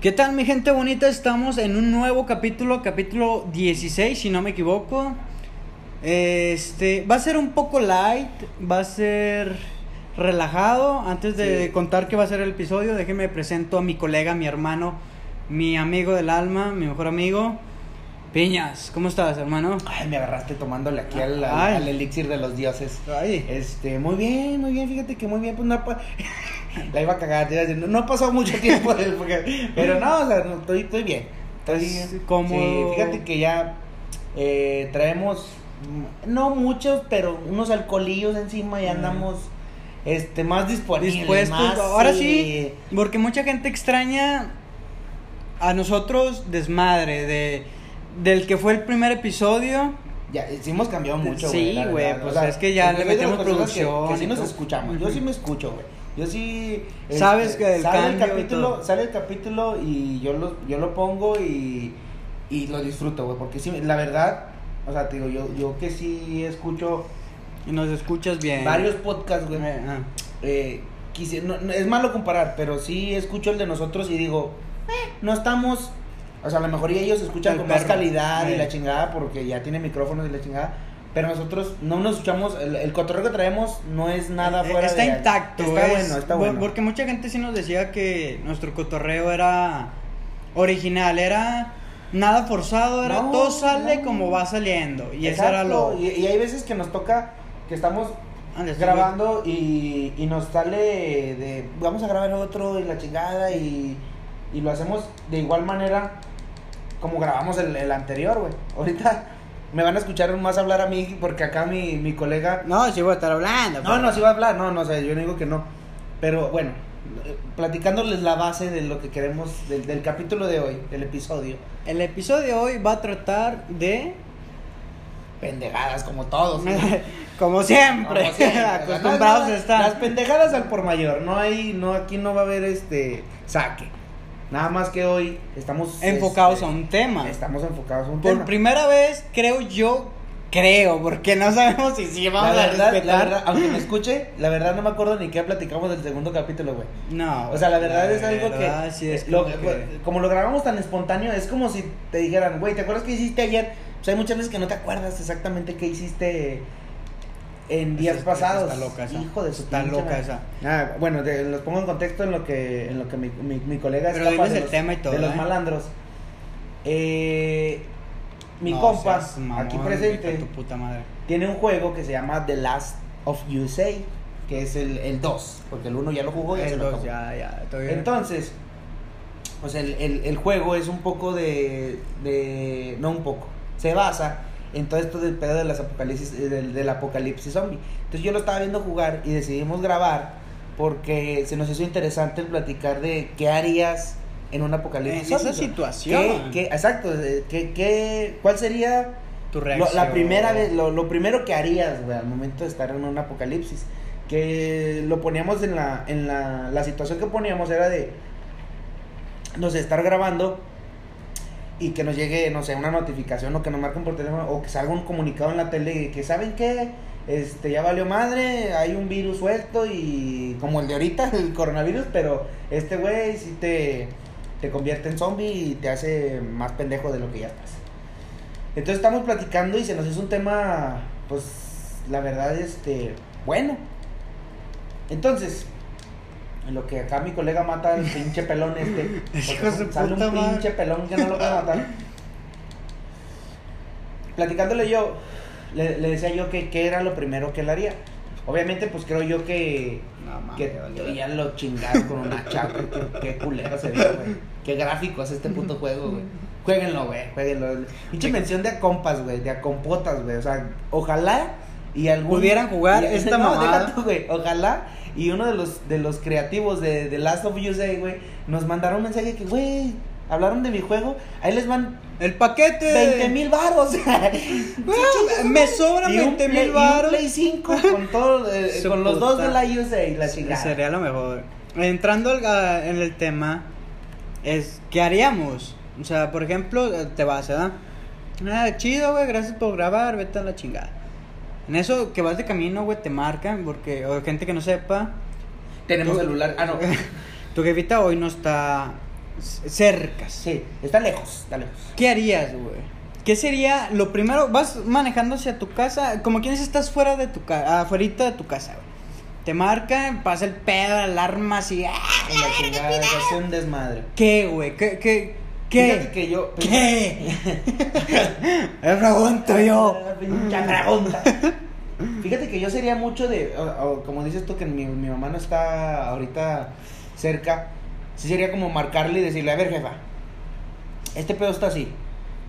¿Qué tal mi gente bonita? Estamos en un nuevo capítulo, capítulo 16 si no me equivoco. Este va a ser un poco light, va a ser relajado. Antes de Sí. contar qué va a ser el episodio, déjenme presento a mi colega, mi hermano, mi amigo del alma, mi mejor amigo. Piñas, ¿cómo estás, hermano? Ay, me agarraste tomándole aquí al, al- elixir de los dioses. Ay. Este, muy bien, muy bien, fíjate que muy bien, pues no pa- La iba a cagar, te iba a decir, no, no ha pasado mucho tiempo, porque- pero no, o sea, no, estoy, estoy bien. Estoy como- Sí, fíjate que ya eh, traemos, mm, no muchos, pero unos alcoholillos encima y Mm. andamos este, más disponibles. dispuestos. más, Ahora sí, porque mucha gente extraña a nosotros desmadre de del que fue el primer episodio. Ya, sí hemos cambiado mucho, Sí, la güey, pues es que ya le metemos personas que- producción Que, sí nos escuchamos. Yo sí me escucho, güey. Yo sí. este, Sabes que el sale el capítulo, sale el capítulo y yo lo, yo lo pongo y, y lo disfruto, güey. Porque sí, la verdad, o sea, te digo, yo, yo que sí escucho Y nos escuchas bien. varios podcasts, güey. Eh, ah. eh, quisi- no- no- es malo comparar, pero sí escucho el de nosotros y digo, eh, no estamos. O sea, a lo mejor ellos escuchan El con más calidad y Eh. la chingada porque ya tiene micrófonos y la chingada. Pero nosotros no nos escuchamos, el, el cotorreo que traemos no es nada Eh, fuera está de- intacto. Está es- bueno, está bueno. Porque mucha gente sí nos decía que nuestro cotorreo era original, era nada forzado, era No, todo sale no. como va saliendo. Y eso era lo. Y, y hay veces que nos toca que estamos sí, grabando y, y nos sale de vamos a grabar otro y la chingada y, y lo hacemos de igual manera como grabamos el, el anterior, güey. Ahorita me van a escuchar más hablar a mí porque acá mi, mi colega... No, sí voy a estar hablando. No, pero- no, sí va a hablar, no, no, o sea, yo no digo que no. Pero bueno, platicándoles la base de lo que queremos, del, del capítulo de hoy, del episodio. El episodio de hoy va a tratar de. Pendejadas como todos. güey. como siempre, Como siempre, acostumbrados a estar. Las pendejadas al por mayor, no hay, no, aquí no va a haber este saque. Nada más que hoy estamos enfocados este, a un tema. Estamos enfocados a un Por tema. primera vez, creo yo, creo, porque no sabemos si sí la vamos verdad, a respetar. la verdad, aunque me escuche, la verdad no me acuerdo ni qué platicamos del segundo capítulo, güey. No. O sea, la verdad es algo que, verdad sí es eh, lo- como que- como lo grabamos tan espontáneo, es como si te dijeran, güey, ¿te acuerdas qué hiciste ayer? Pues hay muchas veces que no te acuerdas exactamente qué hiciste en días pasados. está loca esa. Hijo de su Está pinche loca esa. Ah, bueno, te- los pongo en contexto en lo que, en lo que mi, mi, mi colega Pero escapa de el los, tema y todo, de los ¿eh? malandros. Eh, mi No compa, seas mamón, aquí presente, de Tu puta madre. tiene un juego que se llama The Last of USA, que es el, el 2, porque el 1 ya lo jugó y se El lo dos, acabó. ya, ya, estoy bien. Entonces, pues el, el, el juego es un poco de, de. No un poco. Se basa en todo esto del pedo de las apocalipsis, eh, del, del apocalipsis zombie. Entonces yo lo estaba viendo jugar y decidimos grabar porque se nos hizo interesante el platicar de qué harías en un apocalipsis En esa situación. ¿Qué- qué- exacto, de- qué, qué, ¿cuál sería tu lo- reacción. la primera vez, lo, lo primero que harías, güey, al momento de estar en un apocalipsis. Que lo poníamos en la, en la, la situación que poníamos era de, no sé, estar grabando y que nos llegue, no sé, una notificación o que nos marquen por teléfono o que salga un comunicado en la tele que, ¿saben qué? Este, ya valió madre, hay un virus suelto y como el de ahorita, el coronavirus, pero este güey sí te, te convierte en zombie y te hace más pendejo de lo que ya estás. Entonces estamos platicando y se nos hizo un tema, pues, la verdad, este, bueno. Entonces, en lo que acá mi colega mata al pinche pelón este, porque sale un pinche pelón que no lo puede matar. Platicándole yo, le, le decía yo que qué era lo primero que él haría. Obviamente, pues creo yo que No, mames, que vale. ya lo chingaron con una chapa. Qué, culero se ve, güey. Qué gráfico es este puto juego, güey. Jueguenlo, güey. Jueguenlo. Pinche mención de a compas, güey. De a compotas, güey. O sea, ojalá y algún. Pudieran jugar y- esta no, mamada. tú, güey. Ojalá y uno de los, de los creativos de, de Last of USA, güey, nos mandaron un mensaje que, güey, hablaron de mi juego. Ahí les van El paquete. 20 mil baros. me sobran Y un 20 Play- mil y un baros. Play 5 con, todo, eh, con los dos de la USA y la chingada. Sería lo mejor. Entrando al- a- en el tema, es ¿qué haríamos? O sea, por ejemplo, te vas, ¿verdad? Ah, chido, güey, gracias por grabar, vete a la chingada. En eso que vas de camino, güey, te marcan, porque, o gente que no sepa, Tenemos Tú- celular. Ah, no. tu jefita hoy no está cerca. Sí, está lejos, está lejos. ¿Qué harías, güey? ¿Qué sería lo primero? Vas manejando hacia tu casa, como quienes estás fuera de tu casa, afuera de tu casa, güey. Te marcan, pasa el pedo, alarmas y... ¡ah! La chingada, se hace un desmadre. ¿Qué, güey? ¿Qué? ¿Qué? ¿Qué? Fíjate que yo. ¿Qué? Me pregunto yo. Pregunta. Fíjate que yo sería mucho de. o- o como dices tú, que mi, mi mamá no está ahorita cerca. Sí sería como marcarle y decirle: A ver, jefa, este pedo está así.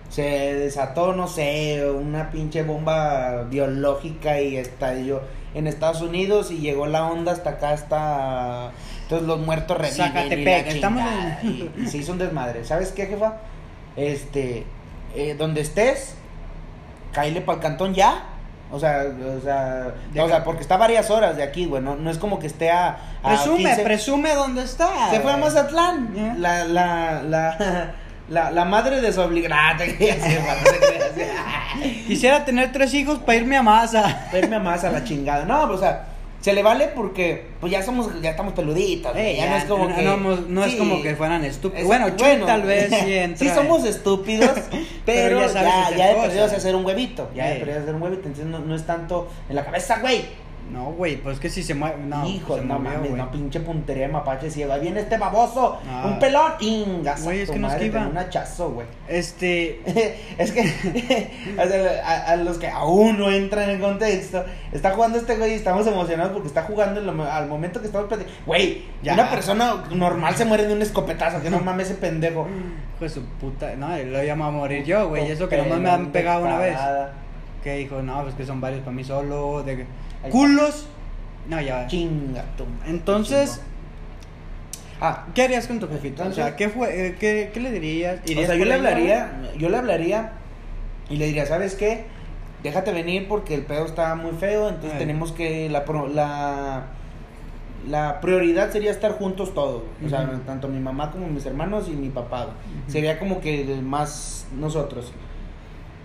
Se desató, no sé, una pinche bomba biológica y estalló en Estados Unidos y llegó la onda hasta acá, hasta. Entonces los muertos reviven. Zacatepec, estamos en- y- y se hizo un desmadre. ¿Sabes qué, jefa? Este. eh, donde estés, cáile para el cantón ya. O sea, o sea, o sea, porque está varias horas de aquí, güey. No, no es como que esté a. a Presume, 15. presume dónde está. Se fue a. Mazatlán. Ya. La, la, la, la, la madre de su obligación. te creas, jefa, no te creas. Quisiera tener tres hijos para irme a masa. Verme más a la chingada. No, pues, o sea, se le vale porque pues ya somos, ya estamos peluditos. güey, Eh, ya, no es como no, que. no, no es como que fueran estúpidos. Es- Bueno, Chuy tal vez sí entra. Sí somos estúpidos, pero, Pero ya ya, ya, de perdido hacer un huevito. Ya de Eh. perdido hacer un huevito, entonces no, no es tanto en la cabeza, güey. No, güey, pues es que si se mueve. No, Hijo, se no movió, mames, güey. no pinche puntería de mapache ciego. Ahí viene este baboso, Ah. un pelón, ingas. Güey, es que no esquiva. Un hachazo, güey. Este. es que o sea, a, a los que aún no entran en contexto, está jugando este güey y estamos emocionados porque está jugando lo- al momento que estamos platicando. Güey, Ya. una persona normal se muere de un escopetazo, que no mames ese pendejo. Hijo de su puta. No, lo llamo a morir yo, güey. y Eso que nomás me han pegado una vez. Que dijo, no, pues que son varios para mí solo. De Culos. No, ya. Chinga tu madre, Entonces, chingo. Ah, ¿qué harías con tu jefito? O sea, ¿qué, fue, eh, qué, qué le dirías? o ¿Irías sea, yo le hablaría, yo le hablaría y le diría, ¿sabes qué? Déjate venir porque el pedo está muy feo, entonces Ay. tenemos que la pro- la la prioridad sería estar juntos todos, o sea, tanto mi mamá como mis hermanos y mi papá. Sería como que más nosotros.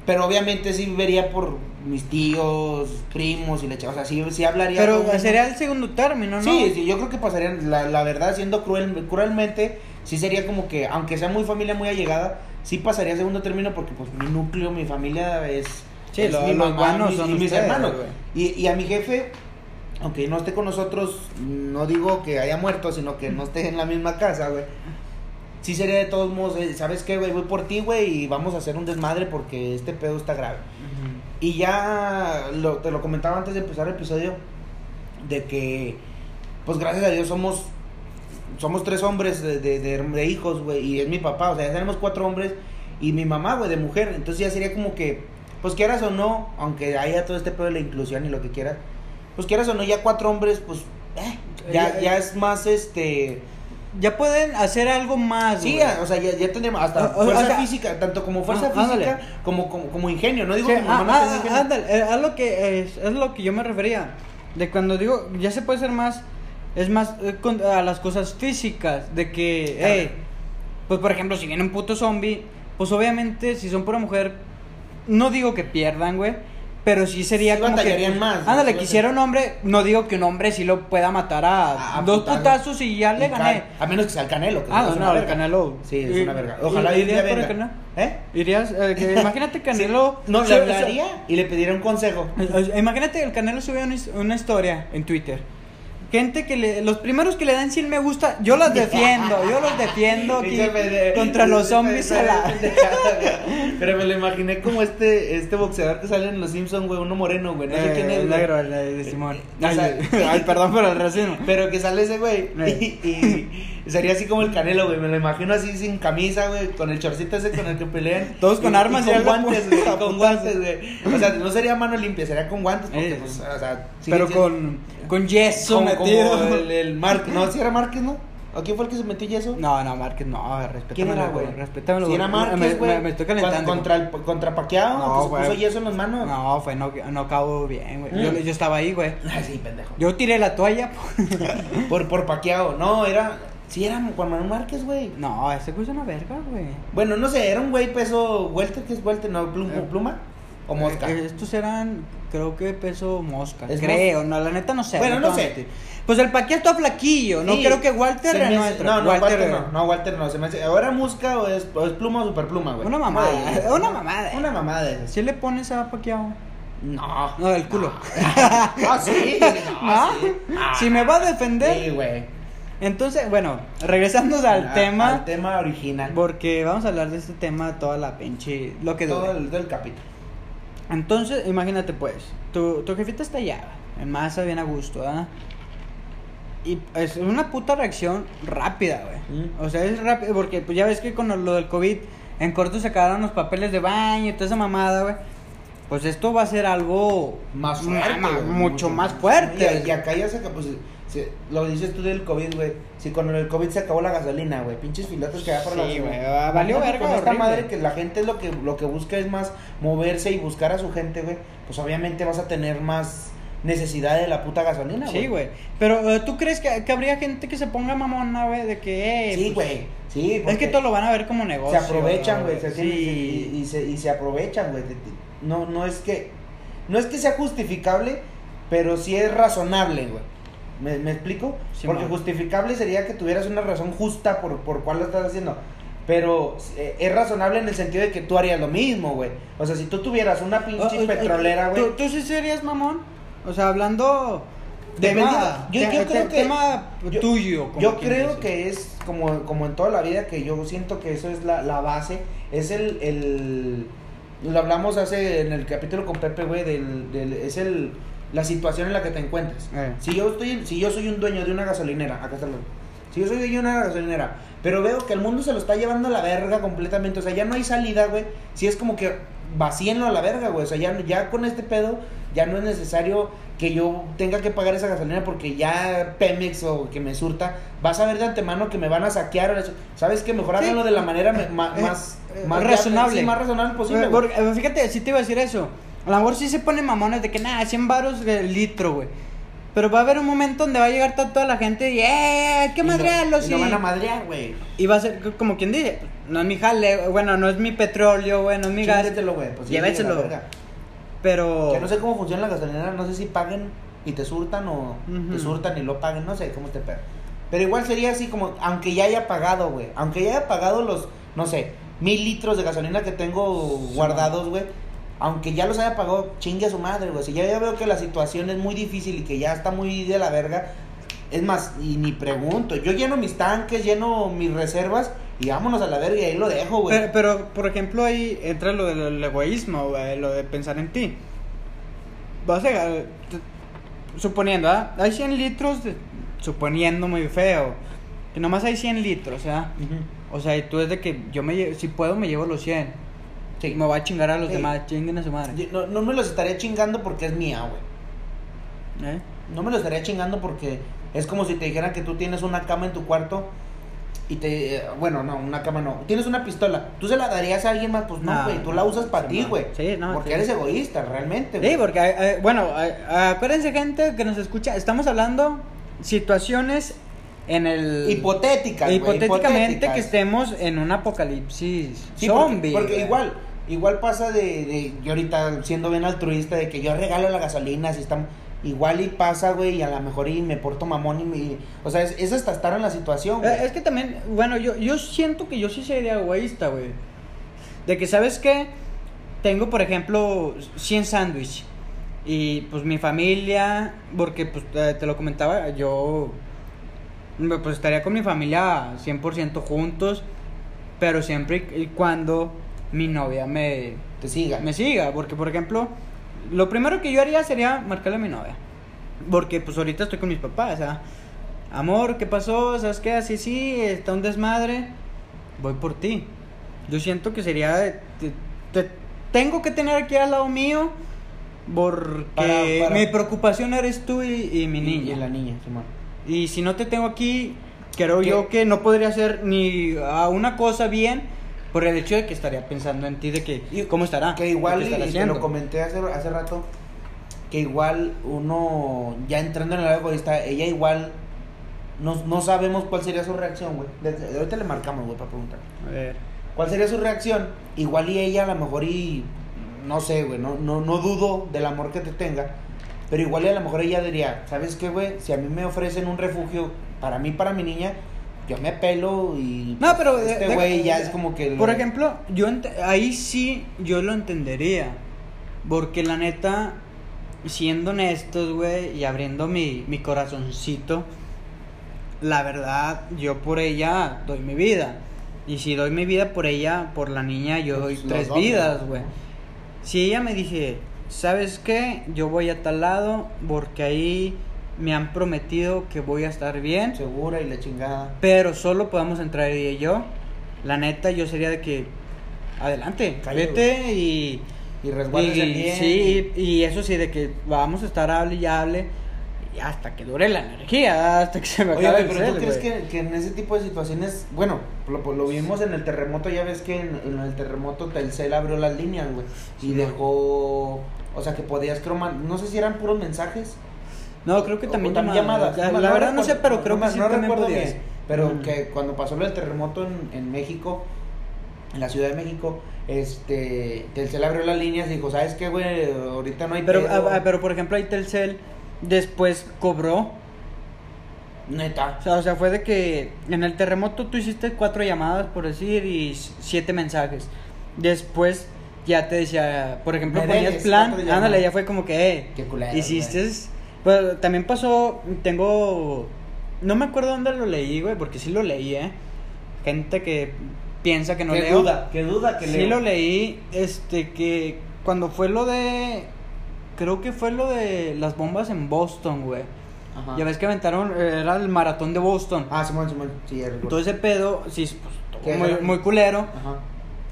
Pero obviamente sí vería por mis tíos, primos y leche, o sea, sí, sí hablaría Pero con sería el segundo término, ¿no? Sí, sí, yo creo que pasaría, la, la verdad, siendo cruel, cruelmente, sí sería como que, aunque sea muy familia muy allegada, sí pasaría a segundo término porque pues mi núcleo, mi familia es, Sí, es lo- mi los mamá, mis, son y mis ustedes, hermanos. Y, y a mi jefe, aunque no esté con nosotros, no digo que haya muerto, sino que no esté en la misma casa, güey. Sí sería de todos modos, eh, ¿sabes qué, güey? Voy por ti, güey, y vamos a hacer un desmadre porque este pedo está grave. Y ya lo, te lo comentaba antes de empezar el episodio de que pues gracias a Dios somos somos tres hombres de, de, de- de hijos, güey, y es mi papá, o sea, ya tenemos cuatro hombres y mi mamá, güey, de mujer. Entonces ya sería como que pues quieras o no, aunque haya todo este pedo de la inclusión y lo que quieras, pues quieras o no, ya cuatro hombres, pues eh, ya, Ya- ya es más este Ya pueden hacer algo más, Sí, güey. o sea, ya, ya tendremos hasta Ah, o- o fuerza sea- física, tanto como fuerza Ah, física como, como, como ingenio. No digo Sí, mi ah, ah, ingenio. ándale, eh, es lo que es, es lo que yo me refería. De cuando digo, ya se puede ser más es más eh, con- a las cosas físicas de que Claro. eh, pues por ejemplo, si viene un puto zombie, pues obviamente si son pura mujer no digo que pierdan, güey, pero sí sería Sí como que más, ¿no? Ándale, Sí quisiera un hombre, no digo que un hombre sí lo pueda matar a, Ah, dos putazos. putazos y ya le Y gané. A menos que sea el Canelo. Que Ah, no, no, el. Canelo. Sí, es Y- una verga. Ojalá irías por el. Canelo. ¿Eh? Irías, eh, que imagínate Canelo. No, le hablaría y le pediría un consejo. Imagínate el Canelo subió una, una historia en Twitter. Gente que le, los primeros que le dan 100 me gusta, yo los defiendo, yo los defiendo aquí contra los zombies a la... Pero me lo imaginé como este este boxeador que sale en Los Simpsons, güey, uno moreno, güey. No sé Eh, quién es. el negro, el de Simón. Ay, perdón por el racismo. Pero que sale ese güey. Eh. Y, y sería así como el canelo, güey. Me lo imagino así sin camisa, güey. Con el chorcito ese con el que pelean. Todos con Y- armas y con guantes, pu- güey. Con guantes, güey. O sea, no sería mano limpia, sería con guantes. Porque, Eh, pues, o sea. Pero con, con yeso metido. como el, el Mark. No, si era Márquez, ¿no? ¿A quién fue el que se metió yeso? No, no, Márquez, no, respétamelo, ¿Quién era, güey? Respétamelo. Si era. Márquez, Me- güey. Me, me estoy calentando. Contra, el, contra Paquiao, No, que se güey. puso yeso en las manos. No, fue no, no acabó bien, güey. Yo, Mm. yo estaba ahí, güey. Ah, sí, pendejo. Yo tiré la toalla. Por, por Paquiao. No, era. Sí, era Juan Manuel Márquez, güey. No, ese güey es una verga, güey. Bueno, no sé, era un güey peso welter, que es welter, no, pluma. Eh. pluma. o mosca. Eh, Estos eran, creo que peso mosca. Es creo, no, la neta no sé. Bueno, no sé. Pues el paquete está flaquillo, no creo que Walter no. No, no, Walter, eh, no, no, Walter no, se me hace, ahora mosca o es, o es pluma o superpluma, güey. Una mamada, una mamada. Una mamada esas. ¿Sí le pones a Paquiao? No. No, del culo. Ah, sí, ¿Ah? no, sí. Ah. Si me va a defender. Sí, güey. Entonces, bueno, regresando al Ah, tema. Al tema original. Porque vamos a hablar de este tema toda la pinche. Lo que todo el, todo el capítulo. Entonces, imagínate pues, tu, tu jefita está allá, en masa, bien a gusto, ¿ah? Y es una puta reacción rápida, güey. Mm. O sea, es rápido, porque pues ya ves que con lo del COVID, en corto se acabaron los papeles de baño y toda esa mamada, güey. Pues esto va a ser algo Más fuerte. mucho, más fuerte. Y, y acá ya se acabó. Pues, se- lo dices tú del COVID, güey. Si con el COVID se acabó la gasolina, güey. Pinches filotes que hay por la Sí, gasolina. ah, valió verga, Con esta madre que la gente lo que, lo que busca es más moverse y buscar a su gente, güey. Pues obviamente vas a tener más necesidad de la puta gasolina, güey. Sí, güey. Pero eh, tú crees que, que habría gente que se ponga mamona, güey, de que, eh, Sí, pues, güey. Sí, Es que todo lo van a ver como negocio. se aprovechan, güey. Se sí. y, y se, y se aprovechan, güey. No, no es que. No es que sea justificable, pero sí es razonable, güey. ¿Me, me explico? Sí, Porque man. justificable sería que tuvieras una razón justa por, por cuál lo estás haciendo. Pero eh, es razonable en el sentido de que tú harías lo mismo, güey. O sea, si tú tuvieras una pinche petrolera, güey. ¿Tú, tú sí serías mamón? O sea, hablando. Dependiendo- tema- yo- creo que- Tema yo- tuyo. como Yo creo dice. que es como, como en toda la vida, que yo siento que eso es la, la base, es el, el... Lo hablamos hace en el capítulo con Pepe, güey, del, del- es el, la situación en la que te encuentres. Eh. Si yo estoy, si yo soy un dueño de una gasolinera, acá está el Si yo soy dueño de una gasolinera, pero veo que el mundo se lo está llevando a la verga completamente, o sea, ya no hay salida, güey. Si es como que vacíenlo a la verga, güey. O sea, ya, ya con este pedo, ya no es necesario que yo tenga que pagar esa gasolina porque ya Pemex o que me surta, vas a ver de antemano que me van a saquear. ¿Sabes qué? Mejor Sí. de la manera Eh, más, eh, más razonable. sí, más razonable posible. Porque, fíjate, sí te iba a decir eso. A lo mejor sí se ponen mamones de que nada, 100 baros el litro, güey. Pero va a haber un momento donde va a llegar to- toda la gente y ¡eh! ¡Hay que Y lo- madrearlos! y lo y- van a madrear, güey. Y va a ser como quien dice, no es mi jale, bueno, no es mi petróleo, güey, no es mi gas. Güey. Pues, verga. Pero... Que no sé cómo funciona la gasolinera, no sé si paguen y te surtan o te surtan y lo paguen, no sé cómo te pedo. Pero igual sería así como, aunque ya haya pagado, güey, aunque ya haya pagado los, no sé, mil litros de gasolina que tengo guardados, güey, aunque ya los haya pagado, chingue a su madre, güey. Si ya, ya veo que la situación es muy difícil y que ya está muy de la verga, es más, y ni pregunto, yo lleno mis tanques, lleno mis reservas y vámonos a la verga y ahí lo dejo, güey. Pero, pero, por ejemplo, ahí entra lo del egoísmo, güey, lo de pensar en ti. Vas a... Suponiendo, ¿ah? Hay 100 litros, de- suponiendo muy feo, que nomás hay 100 litros, ¿ah? Ujú. O sea, y tú es de que yo me si puedo me llevo los 100. Sí. Me voy a chingar a los Sí. demás, chinguen a su madre. Yo- No, no me los estaría chingando porque es mía, güey. ¿Eh? No me lo estaría chingando porque es como si te dijeran que tú tienes una cama en tu cuarto y te... eh, Bueno, no, una cama no. Tienes una pistola. ¿Tú se la darías a alguien más? Pues no, No, güey. Tú la usas para sí, ti, güey. Sí, no, Porque sí. eres egoísta, realmente, Sí, güey. porque, eh, eh, bueno, eh, acuérdense gente que nos escucha, estamos hablando situaciones en el... Hipotéticas, güey, hipotéticamente hipotéticas. que estemos en un apocalipsis Sí, zombie. Porque, igual, igual pasa de, de... Yo ahorita siendo bien altruista de que yo regalo la gasolina si estamos... Igual y pasa, güey, y a lo mejor y me porto mamón y me... O sea, es, es hasta estar en la situación, güey. Eh, Es que también, bueno, yo, yo siento que yo sí sería egoísta, güey. De que, ¿sabes qué? Tengo, por ejemplo, 100 sándwiches. Y pues mi familia, porque pues eh, te lo comentaba, yo pues estaría con mi familia 100% juntos, pero siempre y cuando mi novia me, Te siga. me siga, porque por ejemplo, lo primero que yo haría sería marcarle a mi novia, porque pues ahorita estoy con mis papás, o sea, amor, ¿qué pasó? ¿Sabes qué? Así sí, está un desmadre, voy por ti. Yo siento que sería, te, te- tengo que tener aquí al lado mío, porque Para- para- mi preocupación eres tú y, y mi Y- niña. Y la niña, Simón. Y si no te tengo aquí, creo ¿Qué? yo que no podría hacer ni a una cosa bien por el hecho de que estaría pensando en ti, de que, Y- ¿cómo estará? Que igual, ¿Qué y te lo comenté hace, hace rato, que igual uno, ya entrando en el egoísta, ella igual, no, no sabemos cuál sería su reacción, güey. Desde- Ahorita le marcamos, güey, para preguntar. A ver. ¿Cuál sería su reacción? Igual y ella a lo mejor y no sé, güey, no, no, no dudo del amor que te tenga, pero igual a lo mejor ella diría, ¿sabes qué, güey? Si a mí me ofrecen un refugio para mí, para mi niña, yo me pelo y... No, pero pues, de- este güey ya es como que... Por ejemplo, yo ahí sí yo lo entendería. Porque la neta, siendo honestos, güey, y abriendo mi, mi corazoncito, la verdad, yo por ella doy mi vida. Y si doy mi vida por ella, por la niña, yo doy Pues los tres dos, vidas, güey. Si ella me dice, ¿sabes qué? Yo voy a tal lado porque ahí me han prometido que voy a estar bien. Segura y la chingada. Pero solo podemos entrar ella y yo. La neta, yo sería de que. Adelante, Cállate, vete y. Y resguárdese y- bien. Sí, y eso sí, de que vamos a estar hable y hable. Y hasta que dure la energía, hasta que se me Oye, acabe el pero ¿tú crees que, que en ese tipo de situaciones, bueno, lo, lo vimos en el terremoto, ya ves que en, en el terremoto Telcel abrió las líneas, güey, y Sí, dejó, o sea, que podías cromar, no sé si eran puros mensajes, No, creo que o- también llamadas. La, no- la no verdad no sé, pero creo no que sí no también recuerdo bien, pero Mm. que cuando pasó lo del terremoto en, en México, en la Ciudad de México, este, Telcel abrió las líneas y dijo, ¿sabes qué, güey? Ahorita no hay Pero, pedo". ah, ah, pero por ejemplo, ahí Telcel después cobró. Neta. O sea, o sea, fue de que en el terremoto tú hiciste cuatro llamadas, por decir, y siete mensajes. Después ya te decía, por ejemplo, Me ponías plan, ándale, ya fue como que, eh, Qué culero, hiciste. Pues también pasó, tengo, no me acuerdo dónde lo leí, güey, porque sí lo leí, eh. Gente que piensa que no qué leo. duda, qué duda que Sí leo. lo leí, este, que cuando fue lo de, creo que fue lo de las bombas en Boston, güey. Ajá. Ya ves que aventaron, era el maratón de Boston. Ah, Simón, Simón, sí, ya recuerdo. Todo ese pedo, sí, pues, estuvo ¿Qué muy, era? muy culero. Ajá.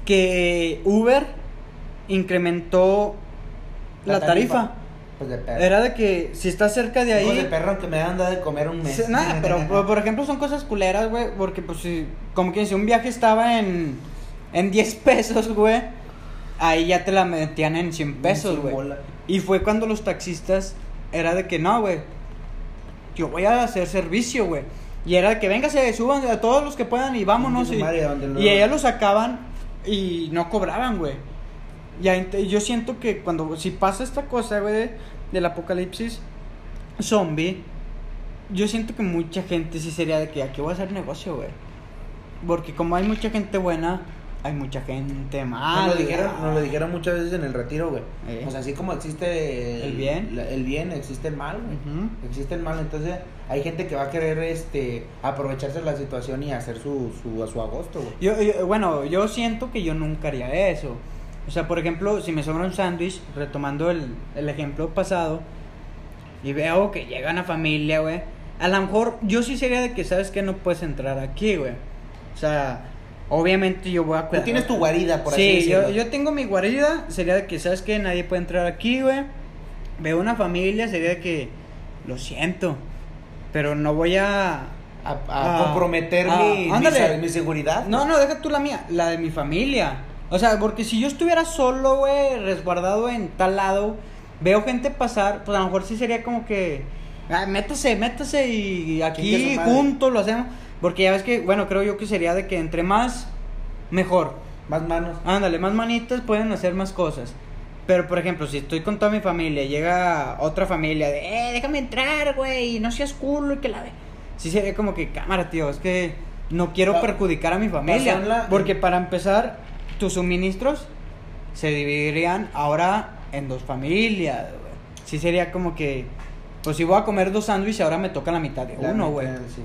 Que Uber incrementó la, tarifa. Pues de perro. Era de que si estás cerca de Hijos de ahí. perro que me dan de comer un mes. Nada, pero por, ejemplo son cosas culeras, güey. Porque, pues, si, como que si un viaje estaba en, en 10 pesos, güey. Ahí ya te la metían en 100 pesos, güey. Y fue cuando los taxistas era de que no, güey. Yo voy a hacer servicio, güey. Y era de que véngase, suban a todos los que puedan y vámonos. Y, y ellos lo sacaban y no cobraban, güey. Y yo siento que cuando, si pasa esta cosa, güey, de- del apocalipsis zombie, yo siento que mucha gente sí sería de que aquí voy a hacer negocio, güey. Porque como hay mucha gente buena, hay mucha gente mala. Nos lo, dijeron, nos lo dijeron muchas veces en el retiro, güey. Eh. O sea, así como existe ¿El bien? la- el bien, existe el mal, güey. Existe el mal, entonces hay gente que va a querer este aprovecharse de la situación y hacer su, su, su agosto, güey. Yo, yo- bueno, yo siento que yo nunca haría eso. O sea, por ejemplo, si me sobra un sándwich, retomando el, el ejemplo pasado, y veo que llega una familia, güey, a lo mejor yo sí sería de que, ¿sabes que No puedes entrar aquí, güey. O sea, obviamente yo voy a Tú cuidar. tienes tu guarida, por así Sí, yo, yo tengo mi guarida, sería de que, ¿sabes que Nadie puede entrar aquí, güey. Veo una familia, sería de que, lo siento, pero no voy a... A, a Ah, comprometer ah, mi, mi, mi seguridad. No, no, deja tú la mía, la de mi familia. O sea, porque si yo estuviera solo, güey, resguardado en tal lado, veo gente pasar, pues a lo mejor sí sería como que, ah, métase, métase y aquí juntos lo hacemos. Porque ya ves que, bueno, creo yo que sería de que entre más, mejor. Más manos. Ándale, más manitas pueden hacer más cosas. Pero, por ejemplo, si estoy con toda mi familia, llega otra familia de, eh, déjame entrar, güey, no seas culo y que la ve. Sí sería como que, cámara, tío, es que no quiero Pa- perjudicar a mi familia. la- Porque para empezar, tus suministros se dividirían ahora en dos familias, güey. Sí sería como que, pues si voy a comer dos sándwiches, ahora me toca la mitad de La uno, güey. sí, sí.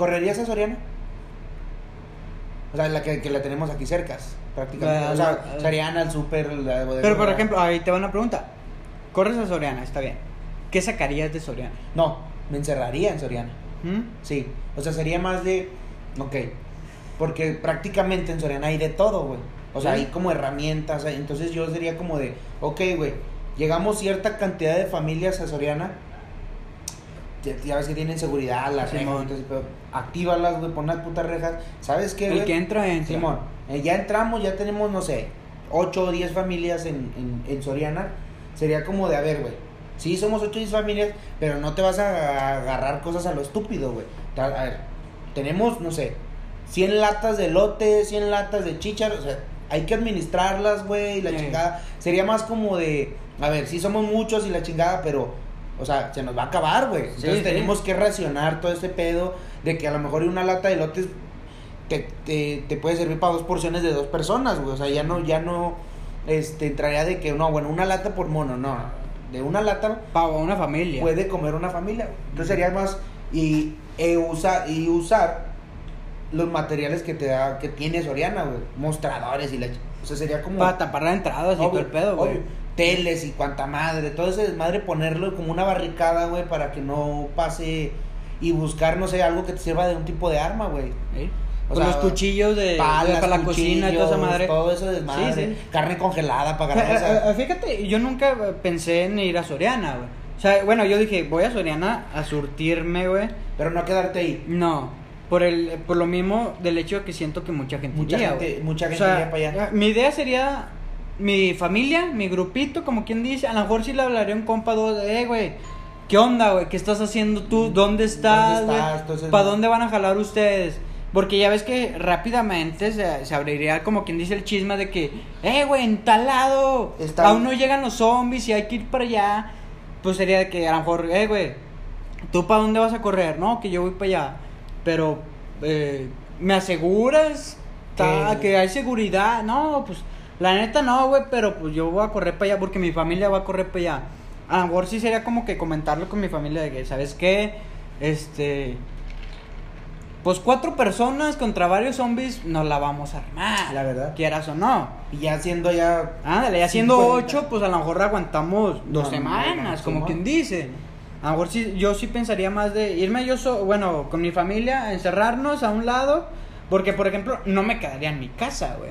¿Correrías a Soriana? O sea, la que, que la tenemos aquí cercas, prácticamente. La- o sea, la- Soriana, el súper, la bodega. Pero, por ejemplo, ahí te va una pregunta. Corres a Soriana, está bien. ¿Qué sacarías de Soriana? No, me encerraría en Soriana. ¿Mm? Sí, o sea, sería más de. Ok. Porque prácticamente en Soriana hay de todo, güey. O sea, Sí. hay como herramientas. Entonces yo sería como de. Ok, güey. Llegamos cierta cantidad de familias a Soriana. Ya, ya ves que tienen seguridad, las rejas. Simón. Entonces, pero actívalas, güey. Pon las putas rejas. ¿Sabes qué, El güey? que entra, entra. Simón, eh, ya entramos, ya tenemos, no sé, 8 o 10 familias en, en, en Soriana. Sería como de, a ver, güey. Sí, somos 8 o 10 familias, pero no te vas a agarrar cosas a lo estúpido, güey. A ver, tenemos, no sé, 100 latas de lote, 100 latas de chícharo, o sea, hay que administrarlas, güey, y la Sí. chingada. Sería más como de, a ver, sí somos muchos y la chingada, pero, o sea, se nos va a acabar, güey. Entonces sí. tenemos que racionar todo ese pedo de que a lo mejor una lata de lotes te, te, te puede servir para dos porciones de dos personas, güey. O sea, ya no, ya no, este, entraría de que, no, bueno, una lata por mono, no. De una lata Para una familia. puede comer una familia. Entonces sería más y e usa, y usar los materiales que te da que tiene Soriana, güey, mostradores y la o sea, sería como Para tapar la entrada, así todo obvio, el pedo, güey. Teles y cuanta madre, todo ese desmadre ponerlo como una barricada, güey, para que no pase y buscar no sé, algo que te sirva de un tipo de arma, güey. O sea, los cuchillos de, de- Palas, para la cocina y toda esa madre. Todo eso desmadre. Sí, sí. Carne congelada para O o sea, eh, eh, Fíjate, yo nunca eh, pensé en ir a Soriana, güey. O sea, bueno, yo dije, voy a Soriana a surtirme, güey. pero no quedarte ahí. No, por el por lo mismo del hecho de que siento que mucha gente Mucha iría, gente- mucha O gente sea, iría para allá. Mi idea sería mi familia, mi grupito, como quien dice, a lo mejor sí le hablaría a un compa dos, eh, güey. ¿Qué onda, güey? ¿Qué estás haciendo tú? ¿Dónde estás, ¿Dónde estás? Entonces, ¿Para dónde van a jalar ustedes? Porque ya ves que rápidamente se, se abriría como quien dice el chisme de que, eh, güey, en tal lado, Está- aún no llegan los zombies y hay que ir para allá. Pues sería de que a lo mejor, eh, güey, ¿tú para dónde vas a correr? No, que yo voy para allá. Pero, eh, ¿me aseguras que hay seguridad? No, pues, la neta no, güey, pero pues yo voy a correr para allá porque mi familia va a correr para allá. A lo mejor sí sería como que comentarlo con mi familia de que, ¿sabes qué? Este... Pues cuatro personas contra varios zombies nos la vamos a armar. La verdad. Quieras o no. Y ya siendo ya Ándale, ya siendo 50. ocho, pues a lo mejor aguantamos dos No, semanas, no, como quien dice. A lo mejor sí, yo sí pensaría más de irme yo, so- bueno, con mi familia, encerrarnos a un lado, porque por ejemplo, no me quedaría en mi casa, güey.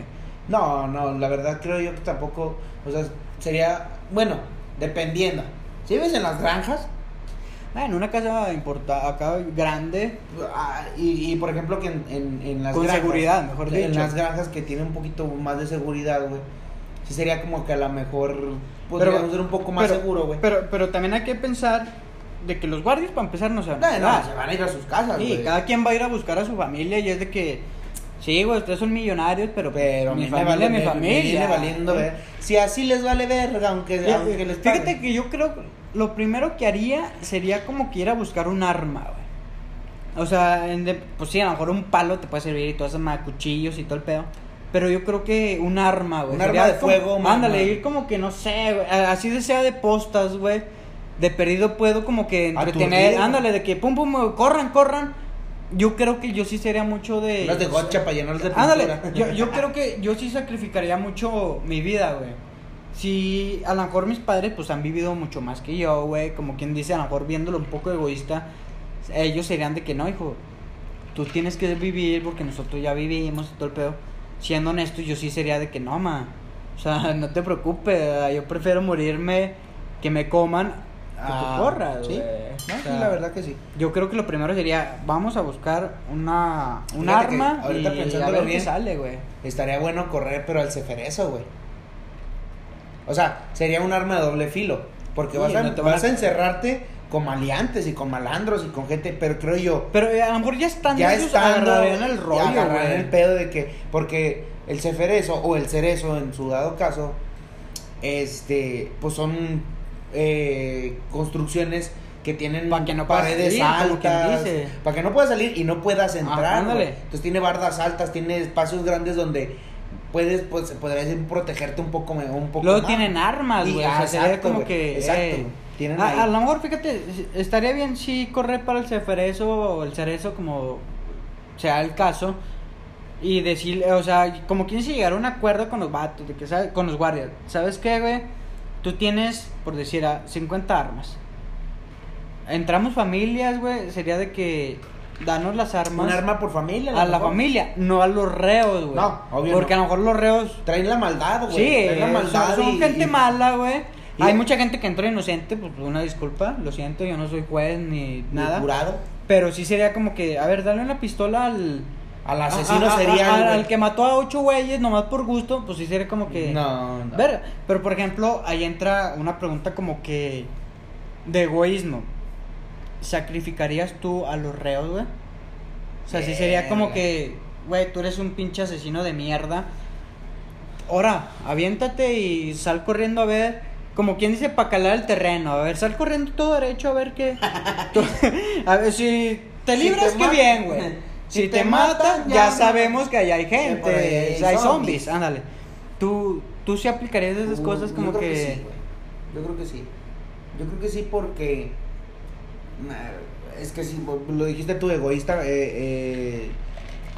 No, no, la verdad creo yo que tampoco, o sea, sería, bueno, dependiendo. Si vives en las granjas, Ah, en una casa importa, acá grande, ah, y, y, por ejemplo que en, en, en las Con granjas, seguridad, mejor En dicho. las granjas que tienen un poquito más de seguridad, güey. Sí sería como que a lo mejor podríamos ser un poco más pero- seguro, güey. Pero, pero también hay que pensar de que los guardias, para empezar, no se van No, a no, se van a ir a sus casas, Sí, cada quien va a ir a buscar a su familia y es de que, sí, güey, ustedes son millonarios, pero, Pero mi familia vale, mi familia. viene valiendo, ¿sí? ver. Si así les vale verga, aunque, Fíjate, aunque les fíjate paguen. que yo creo lo primero que haría sería como que ir a buscar un arma, güey. O sea, en de- pues sí, a lo mejor un palo te puede servir y todas esas cuchillos y todo el pedo. Pero yo creo que un arma, güey. Un sería arma de como- fuego, mamá. Ándale, ir como que no sé, güey. Así de sea de postas, güey. De perdido puedo como que entretener. Ándale, de que pum pum, corran, corran. Yo creo que yo sí sería mucho de. Unas de gocha para de pintura. Ándale, yo, yo creo que yo sí sacrificaría mucho mi vida, güey. Si a lo mejor mis padres pues han vivido mucho más que yo, güey, como quien dice, a lo mejor viéndolo un poco egoísta, ellos serían de que no, hijo, tú tienes que vivir porque nosotros ya vivimos y todo el pedo. Siendo honesto, yo sí sería de que no, ma. O sea, no te preocupes, yo prefiero morirme que me coman Ah, tú corras, sí. No, O sí, la verdad que sí. Yo creo que lo primero sería, vamos a buscar una, un Fíjate que arma ahorita y a ver qué bien, sale, güey. Estaría bueno correr, pero al ceferezo, güey. O sea, sería un arma de doble filo. Porque Sí, vas, a, no te van vas a- a encerrarte con maleantes y con malandros y con gente, pero creo yo, Pero eh, a lo mejor ya están ya estando agarrarían el rollo, agarrarían güey. el pedo de que, porque el ceferezo o el cerezo en su dado caso, este, pues son eh, construcciones que tienen que no paredes salir, altas, para que no puedas salir y no puedas entrar. Ah. Entonces tiene bardas altas, tiene espacios grandes donde puedes, pues, podría decir, protegerte un poco, un poco Luego más. tienen armas, güey. O ah, sea, exacto, como güey, que. exacto, eh. Tienen a, lo mejor, fíjate, estaría bien si correr para el ceferezo o el cerezo, como sea el caso. Y decirle, o sea, como quien si llegar a un acuerdo con los vatos, de que, ¿sabes? con los guardias. ¿Sabes qué, güey? Tú tienes, por decir, a 50 armas. Entramos familias, güey. Sería de que danos las armas. Un arma por familia. a lo la familia, no a los reos, güey. No, obvio Porque no. a lo mejor los reos Traen la maldad, güey. Sí, traen la maldad son, y- gente y- mala, güey. y- Hay mucha gente que entra inocente, pues una disculpa, lo siento, yo no soy juez ni y nada. Jurado. Pero sí sería como que, a ver, dale una pistola al... Al asesino a- a- al que mató a ocho güeyes nomás por gusto, pues sí sería como que... No, no. Ver, pero por ejemplo, ahí entra una pregunta como que... De egoísmo. ¿Sacrificarías tú a los reos, güey? O sea, sí sería como que, güey, tú eres un pinche asesino de mierda. ahora, aviéntate y sal corriendo a ver. Como quien dice, para calar el terreno. A ver, sal corriendo todo derecho a ver qué. a ver, si te Si libras, te qué bien, güey. Si, Si te, te matan, ya, ya- sabemos que allá hay por ahí gente. hay o sea, hay zombies. zombies, ándale. Tú, tú sí aplicarías esas Uh, cosas como yo creo que. sí, güey. Yo creo que sí. Yo creo que sí porque. Es que si lo dijiste tú, egoísta. Eh, eh,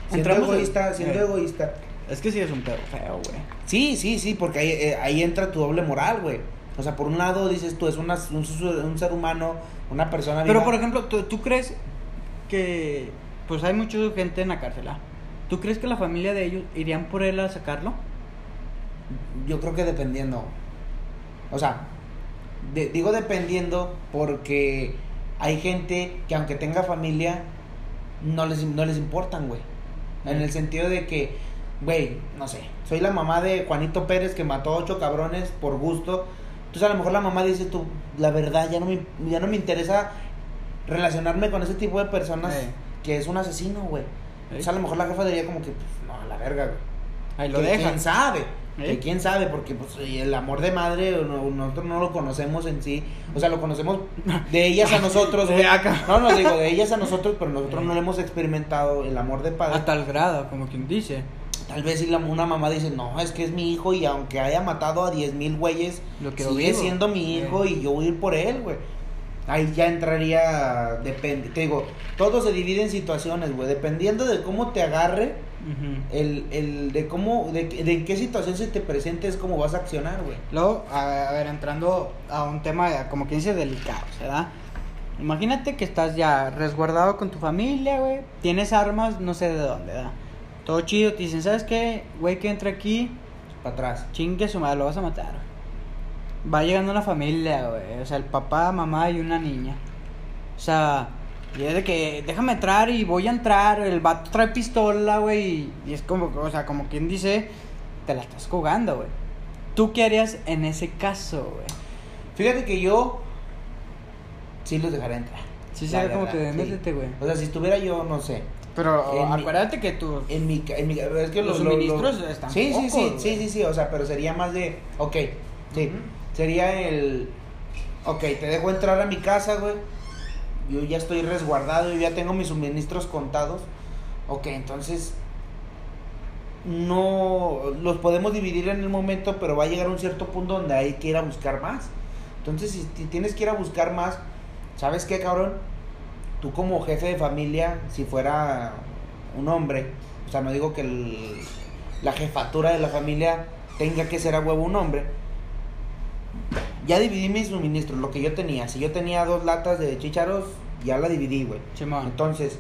siendo Entramos en- egoísta, siendo eh. egoísta. es que sí es un pedo feo, güey. Sí, sí, sí, porque ahí, eh, ahí entra tu doble moral, güey. O sea, por un lado dices tú, es una, un, un ser humano, una persona Pero por ejemplo, ¿tú, tú crees que pues hay mucha gente en la cárcel? ¿ah? ¿Tú crees que la familia de ellos irían por él a sacarlo? Yo creo que dependiendo. O sea, de- digo dependiendo porque hay gente que aunque tenga familia, no les, no les importan, güey. En Mm. el sentido de que, güey, no sé, soy la mamá de Juanito Pérez que mató a ocho cabrones por gusto. Entonces a lo mejor la mamá dice tú, la verdad, ya no me, ya no me interesa relacionarme con ese tipo de personas Eh. Que es un asesino, güey. Eh. Entonces a lo mejor la jefa diría como que, pues, no, a la verga, güey. Ahí lo Que dejan. ¿Quién sabe? ¿Eh? Que quién sabe, porque pues el amor de madre no- nosotros no lo conocemos en sí. O sea, lo conocemos de ellas a nosotros, güey. De acá. No, no digo de ellas a nosotros, pero nosotros Eh. no lo hemos experimentado el amor de padre. A tal grado, como quien dice. Tal vez si la, una mamá dice, no, es que es mi hijo y aunque haya matado a 10 mil güeyes, Lo sigue siendo mi hijo Eh. y yo voy a ir por él, güey. Ahí ya entraría, depende, te digo, todo se divide en situaciones, güey, dependiendo de cómo te agarre, el, el de cómo, de, de en qué situación se te presente es cómo vas a accionar, güey. Luego, a, ver, entrando a un tema como quien dice delicado, ¿verdad? Imagínate que estás ya resguardado con tu familia, güey. Tienes armas, no sé de dónde, ¿verdad? Todo chido, te dicen, ¿sabes qué? Güey, que entra aquí, Para atrás. chingue su madre, lo vas a matar. Va llegando una familia, güey. O sea, el papá, mamá y una niña. O sea, y es de que déjame entrar y voy a entrar. El vato trae pistola, güey. Y, es como, o sea, como quien dice, te la estás jugando, güey. ¿Tú qué harías en ese caso, güey? Fíjate que yo sí los dejaré entrar. Sí, sería como verdad, que sí. métete, güey. O sea, si estuviera yo, no sé, Pero En mi- acuérdate que tú. en mi, en mi es que Los lo- lo- suministros lo- están Sí, sí, sí, sí, sí, sí, o sea, pero sería más de, ok, sí. Sería el, ok, te dejo entrar a mi casa, güey, yo ya estoy resguardado, yo ya tengo mis suministros contados, ok, entonces, no, los podemos dividir en el momento, pero va a llegar un cierto punto donde hay que ir a buscar más, entonces si, tienes que ir a buscar más, ¿sabes qué, cabrón? Tú como jefe de familia, si fuera un hombre, o sea, no digo que el- la jefatura de la familia tenga que ser a huevo un hombre. Ya dividí mis suministros, lo que yo tenía. Si yo tenía dos latas de chícharos, ya la dividí, güey. Simón. Entonces,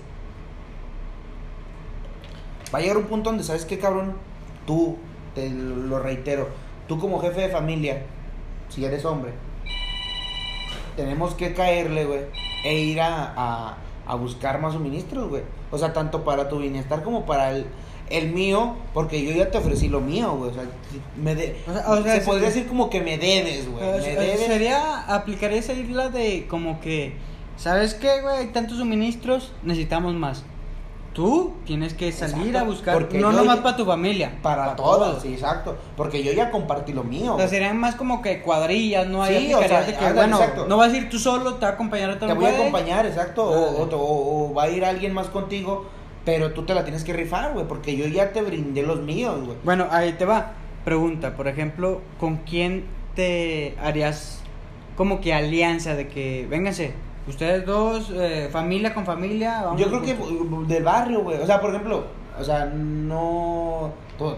va a llegar un punto donde, ¿sabes qué, cabrón? Tú, te lo reitero, tú como jefe de familia, si eres hombre, tenemos que caerle, güey, e ir a, a, a buscar más suministros, güey. O sea, tanto para tu bienestar como para el, el mío, porque yo ya te ofrecí lo mío, güey. O sea, me de- O sea- o sea, se podría decir como que me debes, güey. Me debes. Sería aplicar esa isla de como que, ¿sabes qué, güey? Hay tantos suministros, necesitamos más. Tú tienes que salir Exacto, a buscar, porque no nomás para tu familia, Para todos, sí, exacto. Porque yo ya compartí lo mío. O sea, serían más como que cuadrillas, no hay Sí, o sea, que, ándale, bueno, exacto. no vas a ir tú solo, te va a acompañar otro Te voy a acompañar, exacto. O, Ándale. o- o- o va a ir alguien más contigo, pero tú te la tienes que rifar, güey. Porque yo ya te brindé los míos, güey. Bueno, ahí te va. Pregunta, por ejemplo, ¿con quién te harías como que alianza de que, vénganse, ustedes dos, eh, familia con familia? vamos Yo creo que juntos"? del barrio, güey. O sea, por ejemplo, o sea, no. Tú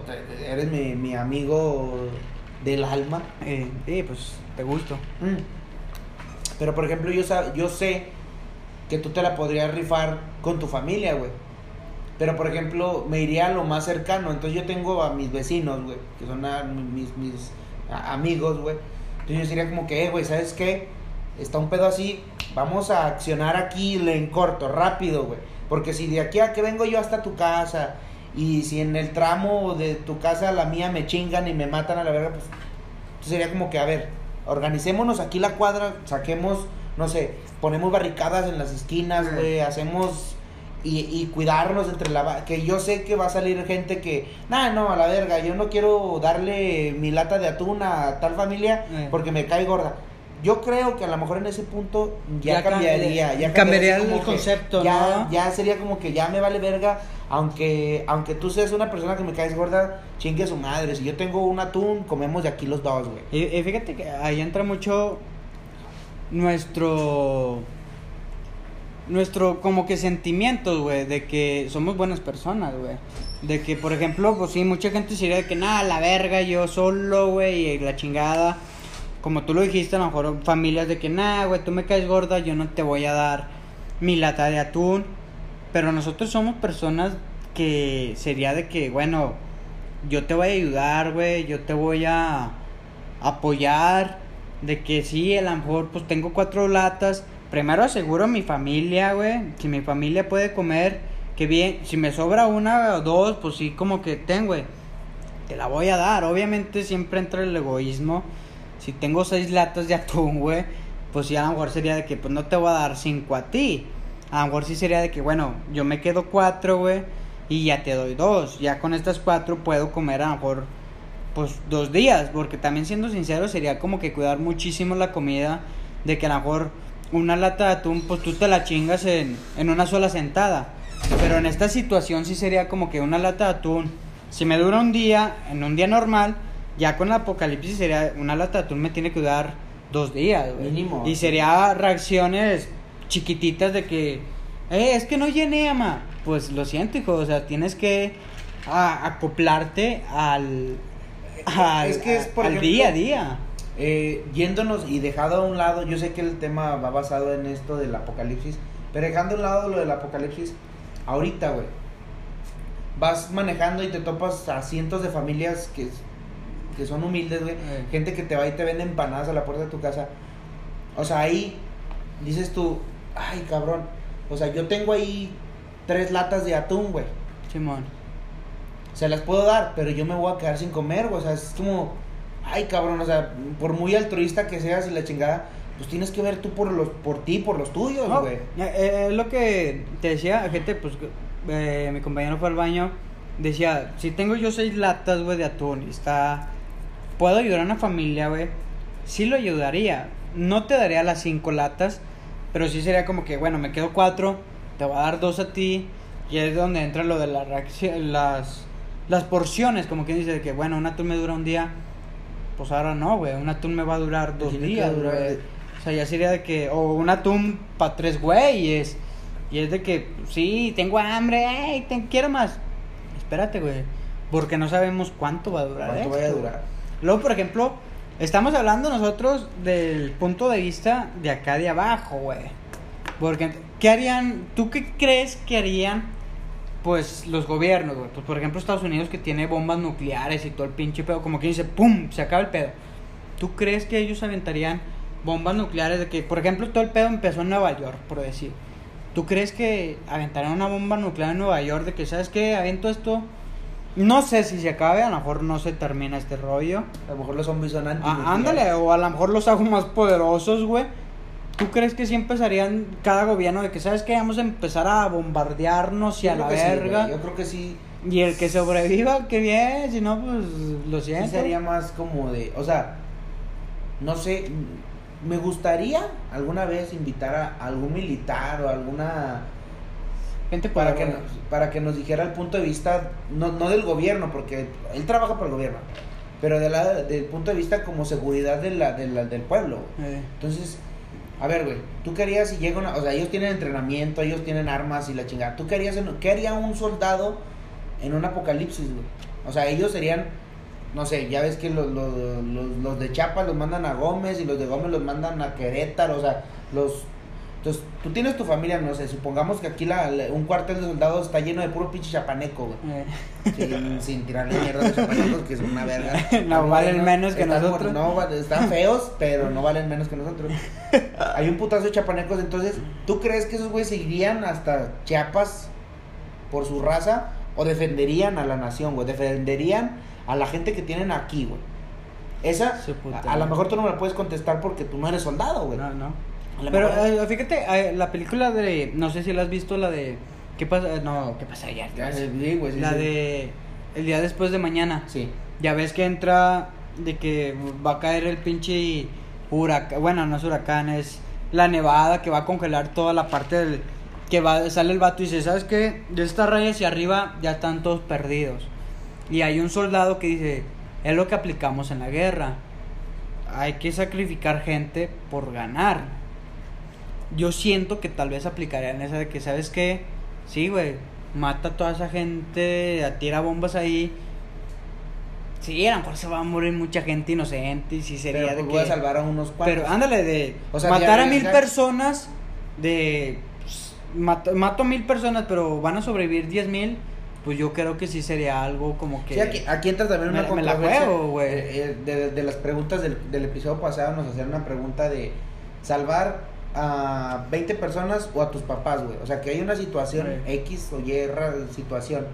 eres mi, mi amigo del alma. Eh, sí, pues, te gusto. Mm. Pero por ejemplo, yo, sa- yo sé que tú te la podrías rifar con tu familia, güey. Pero por ejemplo, me iría a lo más cercano. Entonces yo tengo a mis vecinos, güey, que son a- mis, mis a- amigos, güey. Entonces yo sería como que, eh, güey, ¿sabes qué? Está un pedo así, vamos a accionar aquí le en corto, rápido, güey. Porque si de aquí a que vengo yo hasta tu casa y si en el tramo de tu casa a la mía me chingan y me matan a la verga, pues entonces sería como que, a ver, organicémonos aquí la cuadra, saquemos, no sé, ponemos barricadas en las esquinas, güey, hacemos y, y cuidarnos entre la... Que yo sé que va a salir gente que... Nah, no, a la verga, yo no quiero darle mi lata de atún a tal familia Eh. porque me cae gorda. Yo creo que a lo mejor en ese punto ya, Ya cambiaría. cambia- Ya cambiaría el que concepto, ya, ¿no? Ya sería como que ya me vale verga. Aunque, aunque tú seas una persona que me caes gorda, chingue a su madre. Si yo tengo un atún, comemos de aquí los dos, güey. Y, y fíjate que ahí entra mucho nuestro nuestro como que sentimientos, güey, de que somos buenas personas, güey. De que, por ejemplo, pues sí, mucha gente diría de que nada, la verga, yo solo, güey, y la chingada. Como tú lo dijiste, a lo mejor familias de que nada, güey, tú me caes gorda, yo no te voy a dar mi lata de atún. Pero nosotros somos personas que sería de que, bueno, yo te voy a ayudar, güey, yo te voy a apoyar, de que sí, a lo mejor pues tengo cuatro latas, primero aseguro mi familia, güey, si mi familia puede comer, que bien, si me sobra una o dos, pues sí, como que tengo, güey, te la voy a dar, obviamente siempre entra el egoísmo, si tengo seis latas de atún, güey, pues sí, a lo mejor sería de que pues no te voy a dar cinco a ti, a lo mejor sí sería de que, bueno, yo me quedo cuatro, güey, y ya te doy dos. Ya con estas cuatro puedo comer a lo mejor, pues, dos días. Porque también, siendo sincero, sería como que cuidar muchísimo la comida. De que a lo mejor una lata de atún, pues tú te la chingas en, en una sola sentada. Pero en esta situación sí sería como que una lata de atún. Si me dura un día, en un día normal, ya con el apocalipsis sería una lata de atún me tiene que durar dos días, güey. Mínimo. Y sería reacciones chiquititas de que, eh, es que no llené, ama. Pues lo siento, hijo, o sea, tienes que a- acoplarte al, al, Es que es, por al ejemplo, día a día. Eh, yéndonos y dejado a un lado, yo sé que el tema va basado en esto del apocalipsis, pero dejando a un lado lo del apocalipsis, ahorita, güey, vas manejando y te topas a cientos de familias que, que son humildes, güey, Eh. gente que te va y te vende empanadas a la puerta de tu casa. O sea, ahí dices tú, ay, cabrón, o sea, yo tengo ahí tres latas de atún, güey. Simón. Se las puedo dar, pero yo me voy a quedar sin comer, güey. O sea, es como, ay, cabrón, o sea, por muy altruista que seas y la chingada, pues tienes que ver tú por los, por ti, por los tuyos, No, güey. eh, eh, es lo que te decía, gente, pues eh, mi compañero fue al baño, decía, si tengo yo seis latas, güey, de atún y está, puedo ayudar a una familia, güey, sí lo ayudaría, no te daría las cinco latas, pero sí sería como que, bueno, me quedo cuatro, te voy a dar dos a ti, y es donde entra lo de la las, las porciones, como quien dice, de que, bueno, un atún me dura un día, pues ahora no, güey, un atún me va a durar dos Tiene días, durar güey. de- O sea, ya sería de que, o un atún para tres güeyes. Y es de que, sí, tengo hambre, ey, te quiero más. Espérate, güey. Porque no sabemos cuánto va a durar. ¿Cuánto esto, vaya a güey. durar? Luego, por ejemplo, estamos hablando nosotros del punto de vista de acá de abajo, güey. Porque, ¿qué harían? ¿Tú qué crees que harían, pues, los gobiernos, güey? Pues, por ejemplo, Estados Unidos que tiene bombas nucleares y todo el pinche pedo, como que dice, ¡pum! Se acaba el pedo. ¿Tú crees que ellos aventarían bombas nucleares de que, por ejemplo, todo el pedo empezó en Nueva York, por decir? ¿Tú crees que aventarían una bomba nuclear en Nueva York de que, ¿sabes qué? Aviento esto. No sé si se acabe, a lo mejor no se termina este rollo. A lo mejor los zombies son anti. Ah, ándale, o a lo mejor los hago más poderosos, güey. ¿Tú crees que sí empezarían cada gobierno de que, ¿sabes qué? Vamos a empezar a bombardearnos y a la verga? yo creo que sí. y el que sobreviva, qué bien, si no, pues lo Sí siento. sería más como de, o sea, no sé, me gustaría alguna vez invitar a algún militar o alguna Gente para que, nos, para que nos dijera el punto de vista, no, no del gobierno, porque él trabaja para el gobierno, pero de la, del punto de vista como seguridad de la, de la- del pueblo. Eh, Entonces, a ver, güey, tú querías si llega una, o sea, ellos tienen entrenamiento, ellos tienen armas y la chingada. ¿Tú querías, en- qué haría un soldado en un apocalipsis, güey? O sea, ellos serían, no sé, ya ves que los, los, los, de Chiapas los mandan a Gómez y los de Gómez los mandan a Querétaro, o sea, los... Entonces, tú tienes tu familia, no sé, supongamos que aquí la, la- un cuartel de soldados está lleno de puro pinche chapaneco, güey. eh. Sin, sin tirarle mierda a los chapanecos, que son una verga. No valen menos que están nosotros. No, están feos, pero no valen menos que nosotros. Hay un putazo de chapanecos, entonces, ¿tú crees que esos güeyes se irían hasta Chiapas por su raza o defenderían a la nación, güey? Defenderían a la gente que tienen aquí, güey. Esa, a, a lo mejor tú no me la puedes contestar porque tú no eres soldado, güey. No, no. Pero eh, fíjate, eh, la película de. No sé si la has visto, la de ¿Qué pasa? No, ¿qué pasa ayer? Ya, sí, güey, sí, la sí. de el día después de mañana. Sí. Ya ves que entra de que va a caer el pinche huracán, bueno, no es huracán, es la nevada que va a congelar toda la parte del que va sale el vato y dice, "¿Sabes qué? De esta raya hacia arriba ya están todos perdidos." Y hay un soldado que dice, "Es lo que aplicamos en la guerra. Hay que sacrificar gente por ganar." Yo siento que tal vez aplicarían esa de que, ¿sabes qué? Sí, güey, mata a toda esa gente, tira bombas ahí. Sí, a lo mejor se va a morir mucha gente inocente y sí sería Pero de pues que... voy a salvar a unos cuantos. Pero ándale, de O sea, matar a mil personas, de... pues, mato, mato a mil personas, pero van a sobrevivir diez mil, pues yo creo que sí sería algo como que... Sí, aquí, aquí entra también una Me- me la juego, güey. Eh, eh, de, de las preguntas del, del episodio pasado nos hacían una pregunta de salvar a 20 personas o a tus papás, güey. O sea, que hay una situación. X o Y situación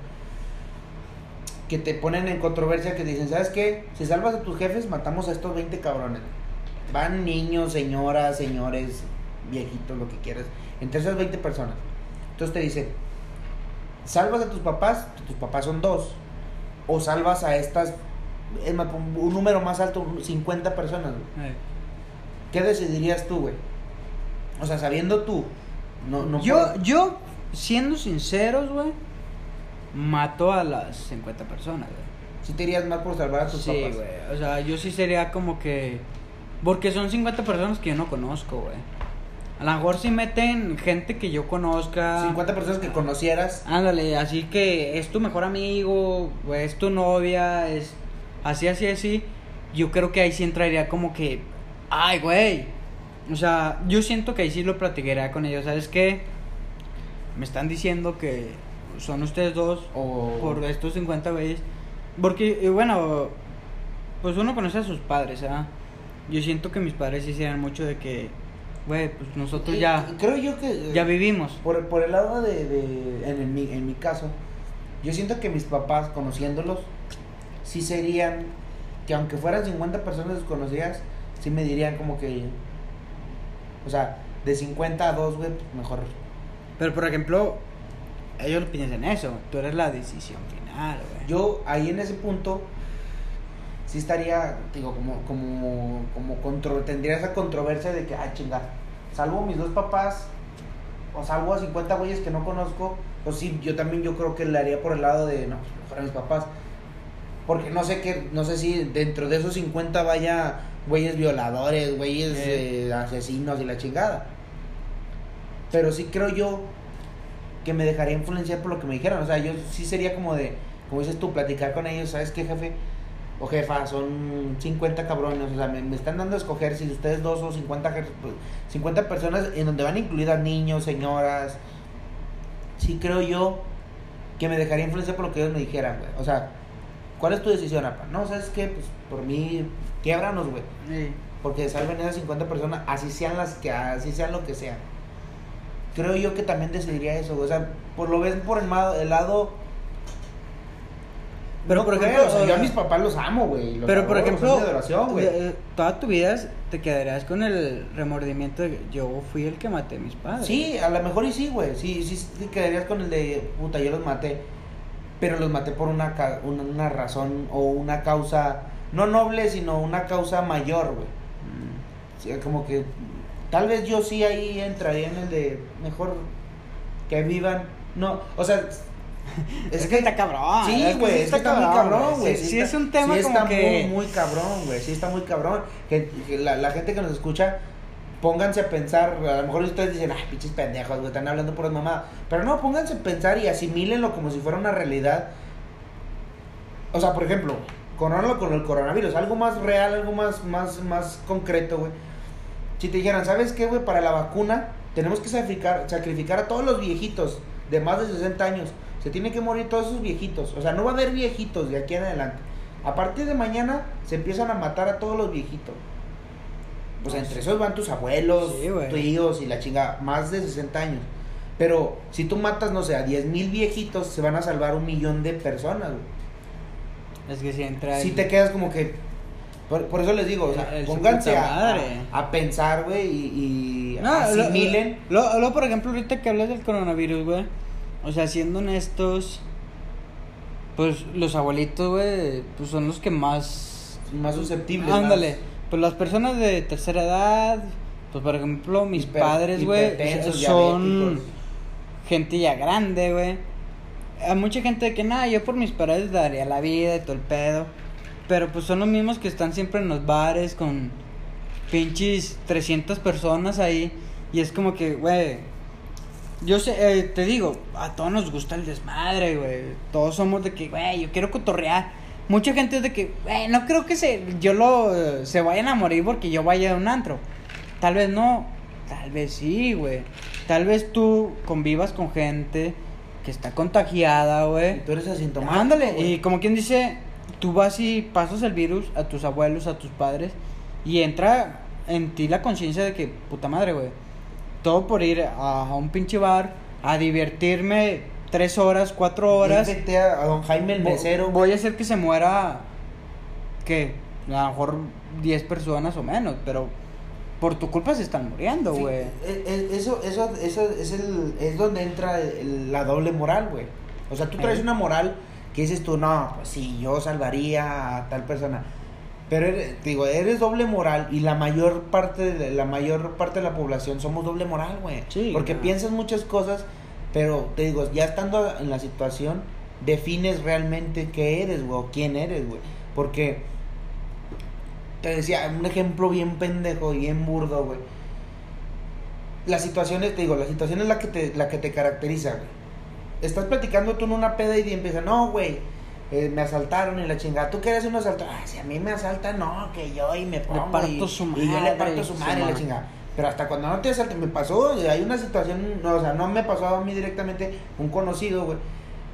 que te ponen en controversia que dicen, ¿sabes qué? Si salvas a tus jefes, matamos a estos 20 cabrones. Van niños, señoras, señores, viejitos, lo que quieras. Entre esas 20 personas. Entonces te dicen, salvas a tus papás, tus papás son dos. O salvas a estas, un número más alto, 50 personas. güey. ¿Qué decidirías tú, güey? O sea, sabiendo tú. No, no Yo, yo, siendo sinceros, güey, mato a las 50 personas, güey. sí te irías más por salvar a tus Sí, papás. güey. O sea, yo sí sería como que. Porque son 50 personas que yo no conozco, güey. A lo mejor si meten gente que yo conozca. 50 personas que conocieras. Ándale, así que es tu mejor amigo, o es tu novia, es así, así, así. Yo creo que ahí sí entraría como que. Ay, güey. O sea, yo siento que ahí sí lo platicaría con ellos. ¿Sabes qué? Me están diciendo que son ustedes dos O. por estos 50 güeyes. Porque, eh, bueno, pues uno conoce a sus padres, ¿ah? Yo siento que mis padres sí hicieran mucho de que, güey, pues nosotros Y- ya, Creo yo que. ya vivimos. Por, por el lado de, de en, el- mi, en mi caso, yo siento que mis papás, conociéndolos, sí serían, que aunque fueran 50 personas desconocidas, sí me dirían como que, o sea, de 50 a 2, güey, pues mejor. Pero, por ejemplo, ellos piensan eso. Tú eres la decisión final, güey. Yo ahí en ese punto, sí estaría, digo, como, como, como contro, tendría esa controversia de que, ah, chinga, salvo mis dos papás, o salvo a 50 güeyes que no conozco, pues sí, yo también yo creo que le haría por el lado de, no, pues mejor a mis papás. Porque no sé qué, no sé si dentro de esos 50 vaya güeyes violadores, güeyes Eh. eh, asesinos y la chingada. Pero sí creo yo que me dejaría influenciar por lo que me dijeron. O sea, yo sí sería como de, como dices tú, platicar con ellos, ¿sabes qué, jefe? O jefa, son 50 cabrones, o sea, me, me están dando a escoger si ustedes dos o 50, jef- pues, 50 personas en donde van incluidas niños, señoras. Sí creo yo que me dejaría influenciar por lo que ellos me dijeran, güey. O sea, ¿cuál es tu decisión, apa? No, ¿sabes qué? Pues por mí, quiebranos, güey. Sí. Porque salven esas 50 personas, así sean las que, así sean lo que sean. Creo yo que también decidiría eso, güey. o sea, por lo ves por el, el lado... Pero, no por creo, ejemplo, o sea, yo a eh, mis papás los amo, güey. Pero, por ejemplo, güey. eh, toda tu vida te quedarías con el remordimiento de que yo fui el que maté a mis padres. Sí, a lo mejor y sí, güey. Sí, sí, sí quedarías con el de, puta, yo los maté. Pero los maté por una, ca- una, una razón o una causa, no noble, sino una causa mayor, güey. Mm. Sí, como que tal vez yo sí ahí entraría en el de mejor que vivan. No, o sea, Es, que está cabrón. Sí, güey, está muy cabrón, güey. Sí, sí está- es un tema sí como está que... muy, muy cabrón, güey. Sí está muy cabrón. Que, que la, la gente que nos escucha, pónganse a pensar. A lo mejor ustedes dicen, ay, pinches pendejos, güey, están hablando por mamá. Pero no, pónganse a pensar y asimílenlo como si fuera una realidad. O sea, por ejemplo, coronarlo con el coronavirus, algo más real, algo más, más, más concreto, güey. Si te dijeran, ¿sabes qué, güey? Para la vacuna tenemos que sacrificar, sacrificar a todos los viejitos de más de 60 años. Se tienen que morir todos esos viejitos. O sea, no va a haber viejitos de aquí en adelante. A partir de mañana se empiezan a matar a todos los viejitos. Pues entre esos van tus abuelos, Sí, tíos y la chinga, más de 60 años. Pero si tú matas, no sé, a 10 mil viejitos, se van a salvar un millón de personas, güey. Es que si entra... Si el- te quedas como que. Por, por eso les digo, o sea, El- el su pónganse a, a, a pensar, güey, y, y No, lo- asimilen. Lo, lo, por ejemplo, ahorita que hablas del coronavirus, güey. O sea, siendo honestos, pues los abuelitos, güey, pues son los que más... Más susceptibles. Ándale, más- pues las personas de tercera edad, pues por ejemplo, mis hiper- padres, güey, son diabéticos. gente ya grande, güey. Hay mucha gente de que, nada, yo por mis padres daría la vida y todo el pedo. Pero pues son los mismos que están siempre en los bares con pinches 300 personas ahí. Y es como que, güey, yo sé, eh, te digo, a todos nos gusta el desmadre, güey. Todos somos de que, güey, yo quiero cotorrear. Mucha gente es de que, güey, no creo que se, yo lo, eh, se vayan a morir porque yo vaya a un antro. Tal vez no, tal vez sí, güey. Tal vez tú convivas con gente que está contagiada, Y güey. tú eres asintomático. Ándale, güey. y como quien dice, tú vas y pasas el virus a tus abuelos, a tus padres, y entra en ti la conciencia de que, puta madre, güey, todo por ir a, a un pinche bar, a divertirme tres horas, cuatro horas. infecté a, a don Jaime el mesero. Voy a hacer que se muera, que a lo mejor 10 personas o menos, pero por tu culpa se están muriendo, Sí, güey. e- e- eso, eso, eso es, el, es donde entra el- la doble moral, güey. O sea, tú traes Ey. una moral que dices tú, no, pues sí, yo salvaría a tal persona. Pero eres- digo, eres doble moral y la mayor parte de la mayor parte de la población somos doble moral, güey. Sí, Porque no. piensas muchas cosas, pero te digo, ya estando en la situación, defines realmente qué eres, güey, o quién eres, güey. Porque te decía, un ejemplo bien pendejo, bien burdo, güey. La situación es, te digo, la situación es la que te, la que te caracteriza, güey. Estás platicando tú en una peda y empieza, no, güey, eh, me asaltaron y la chingada. ¿Tú quieres un asalto? Ah, si a mí me asaltan, no, que yo y me pongo parto y, su y yo le madre, parto su su madre y la madre. chingada. Pero hasta cuando no te asaltan, me pasó, hay una situación, no, o sea, no me pasó a mí directamente, un conocido, güey.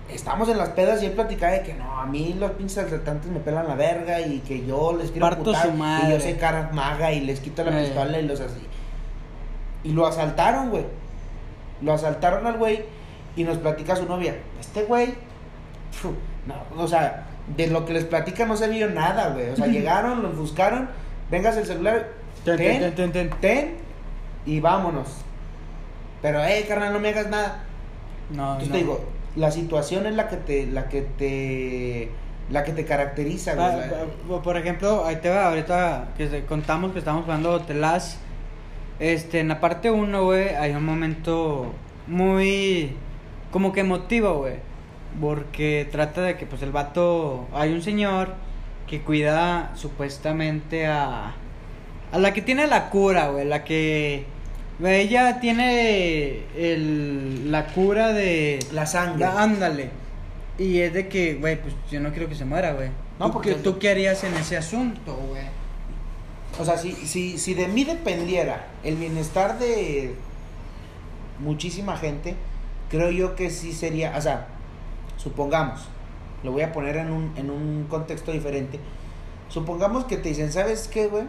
Estamos en las pedas y él platicaba de que no, a mí los pinches asaltantes me pelan la verga y que yo les quiero Parto putar su y yo soy cara maga y les quito la Eh. pistola y los así. Y lo asaltaron, güey. Lo asaltaron al güey y nos platica su novia. Este güey, no, o sea, de lo que les platica no se vio nada, güey. O sea, llegaron, los buscaron, vengas el celular, ten, ten. ten, y vámonos. Pero, eh, carnal, no me hagas nada. No, Entonces no. te digo, la situación es la que te, la que te, la que te caracteriza, güey. Ah, por ejemplo, ahí te va, ahorita que contamos que estamos jugando Telas. Este, en la parte 1, güey, hay un momento muy. como que emotivo, güey. Porque trata de que, pues, el vato. Hay un señor que cuida supuestamente a. a la que tiene la cura, güey. La que. Ella tiene el, la cura de. La sangre. Da- ándale. Y es de que, güey, pues yo no quiero que se muera, güey. No, ¿Tú, porque- ¿Tú qué harías en ese asunto, güey? O sea, si, si, si de mí dependiera el bienestar de muchísima gente, creo yo que sí sería, o sea, supongamos, lo voy a poner en un, en un contexto diferente. Supongamos que te dicen, ¿sabes qué, güey?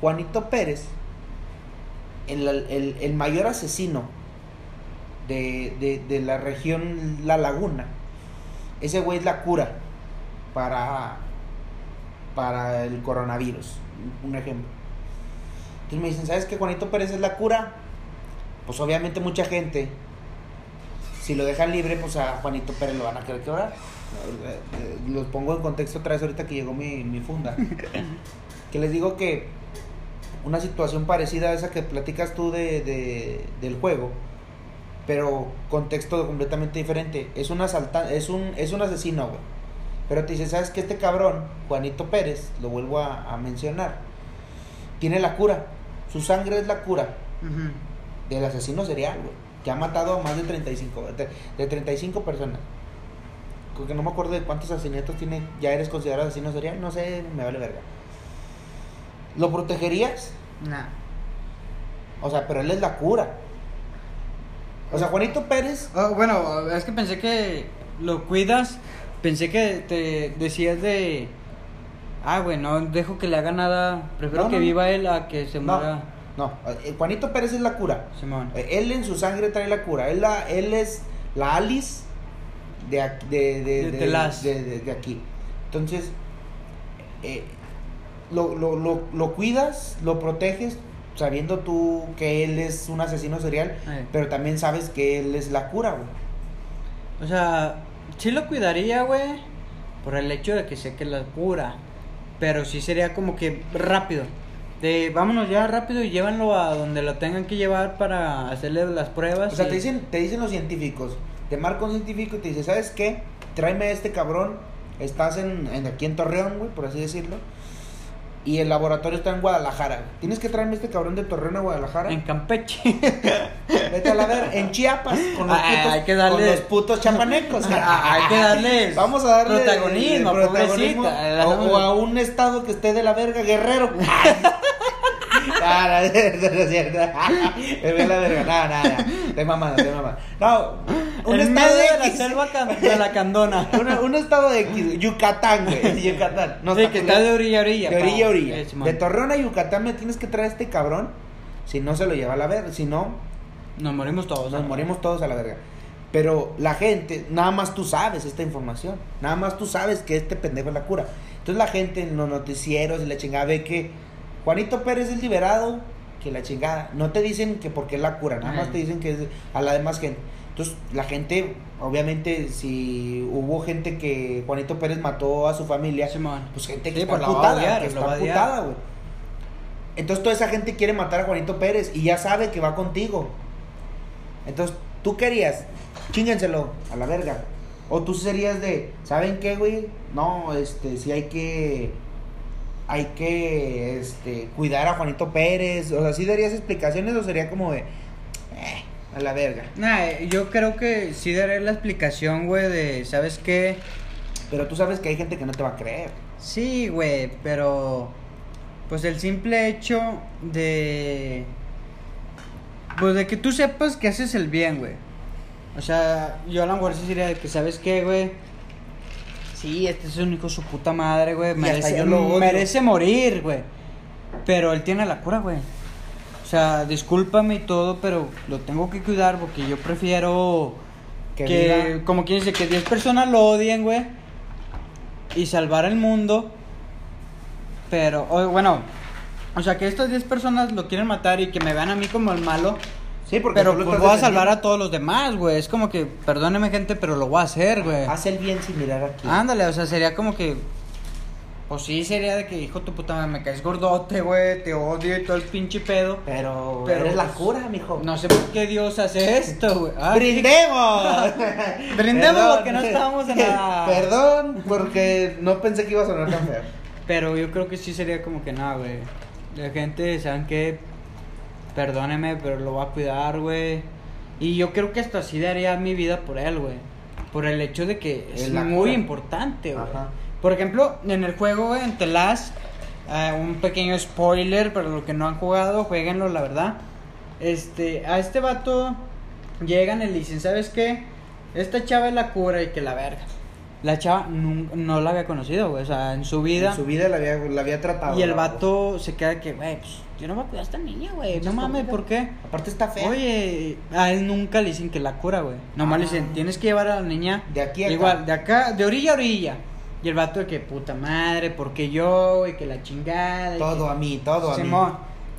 Juanito Pérez, el, el, el mayor asesino de, de, de la región La Laguna, ese güey es la cura para, para el coronavirus, un ejemplo. Entonces me dicen, ¿sabes qué Juanito Pérez es la cura? Pues obviamente mucha gente, si lo dejan libre, pues a Juanito Pérez lo van a querer quebrar. Eh, eh, Los pongo en contexto otra vez ahorita que llegó mi, mi funda. que les digo que una situación parecida a esa que platicas tú de, de- del juego, pero contexto completamente diferente. Es un asaltante, es un, es un asesino, güey. Pero te dice, ¿sabes qué? Este cabrón, Juanito Pérez, lo vuelvo a, a mencionar, tiene la cura. Su sangre es la cura del asesino serial, güey. Que ha matado a más de 35, de, de 35 personas. Creo que no me acuerdo de cuántos asesinatos tiene. Ya eres considerado asesino serial, no sé, me vale verga. ¿Lo protegerías? Nah. O sea, pero él es la cura. O sea, Juanito Pérez. Oh, bueno, es que pensé que lo cuidas. Pensé que te decías de. Ah, güey, no dejo que le haga nada. Prefiero No, que no, viva él a que se No, muera. no, eh, Juanito Pérez es la cura. Simón. Eh, Él en su sangre trae la cura. Él, la, él es la Alice de, aquí- de, de, De de- Telas. de- de- de aquí. Entonces, eh, lo, lo, lo, lo cuidas, lo proteges, sabiendo tú que él es un asesino serial, pero también sabes que él es la cura, güey. O sea, sí lo cuidaría, güey, por el hecho de que sé que la cura. Pero sí sería como que rápido. De vámonos ya rápido y llévanlo a donde lo tengan que llevar para hacerle las pruebas. O sea, y- te dicen, te dicen los científicos, te marca un científico y te dice, ¿sabes qué? Tráeme a este cabrón, estás en, en- aquí en Torreón, güey, por así decirlo, y el laboratorio está en Guadalajara. Tienes que traerme este cabrón de Torreón a Guadalajara. En Campeche. Vete a la ver, en Chiapas, con los Ah, putos, hay que darle- con los putos chapanecos. Ah, hay que darles Vamos a darle protagonismo, pobrecita. O, o a un estado que esté de la verga, guerrero. Ah, no, no verga. No, no, no. Te mamada, te mamada. No, un en estado medio de la X. selva can- de la candona. Una- un estado de X, Yucatán, güey. Yucatán. No, sí, que está de orilla a orilla. de pa. orilla a orilla. Eh, Simón. De Torreón a Yucatán me tienes que traer a este cabrón. Si no se lo lleva a la verga. Si no, Nos morimos todos. nos ¿no? morimos todos a la verga. Pero la gente, nada más tú sabes esta información. Nada más tú sabes que este pendejo es la cura. Entonces la gente en los noticieros y la chingada ve que Juanito Pérez es liberado, que la chingada. No te dicen que porque es la cura, nada más Ajá. te dicen que es a la demás gente. Entonces la gente, obviamente, si hubo gente que Juanito Pérez mató a su familia, pues gente que Sí, está pues a putada, odiar, que está putada, güey. Entonces toda esa gente quiere matar a Juanito Pérez y ya sabe que va contigo. Entonces, tú querías, chíngenselo a la verga. O tú serías de, ¿saben qué, güey? No, este, sí hay que, hay que, este, cuidar a Juanito Pérez. O sea, ¿sí darías explicaciones o sería como de, a la verga? Nah, eh, yo creo que sí daré la explicación, güey, de, ¿sabes qué? Pero tú sabes que hay gente que no te va a creer. Sí, güey, pero pues el simple hecho de pues de que tú sepas que haces el bien, güey. O sea, yo a lo mejor sí diría de que sabes qué, güey. Sí, este es un hijo su puta madre, güey. merece morir, güey. Pero él tiene la cura, güey. O sea, discúlpame y todo, pero lo tengo que cuidar porque yo prefiero Que como quien dice, que 10 personas lo odien, güey. Y salvar el mundo. Pero, o- bueno, o sea, que estas 10 personas lo quieren matar y que me vean a mí como el malo. Sí, porque Pero pues voy a salvar a todos los demás, güey. Es como que, perdóneme, gente, pero lo voy a hacer, güey. Haz el bien sin mirar aquí. Ándale, o sea, sería como que. Pues sí, sería de que, hijo tu puta madre, me caes gordote, güey, te odio y todo el pinche pedo. Pero, Pero, eres la pues, cura, mijo. No sé por qué Dios hace esto, güey. Ah, ¡Brindemos! Brindemos Perdón. porque no estábamos en la- Perdón, porque no pensé que iba a sonar tan feo. Pero yo creo que sí sería como que nada, güey. La gente, ¿saben qué? Perdóneme, pero lo va a cuidar, güey. Y yo creo que hasta así daría mi vida por él, güey. Por el hecho de que es Es la muy cura. importante, güey. Por ejemplo, en el juego, en The Last, eh, un pequeño spoiler para los que no han jugado, jueguenlo, la verdad. Este, a este vato llegan y le dicen, ¿sabes qué? Esta chava es la cura y que la verga. La chava nun- no la había conocido, güey, o sea, en su vida. En su vida la había, la había tratado. Y el ¿no? vato se queda que, güey, pues yo no voy a cuidar a esta niña, güey. No mames. ¿por qué? Aparte está feo. Oye, a él nunca le dicen que la cura, güey. Nomás le Ah. dicen, tienes que llevar a la niña. De aquí a acá. Igual, de acá, de orilla a orilla. Y el vato de que, puta madre, porque yo, güey, que la chingada. y Todo que- a mí, todo a mí.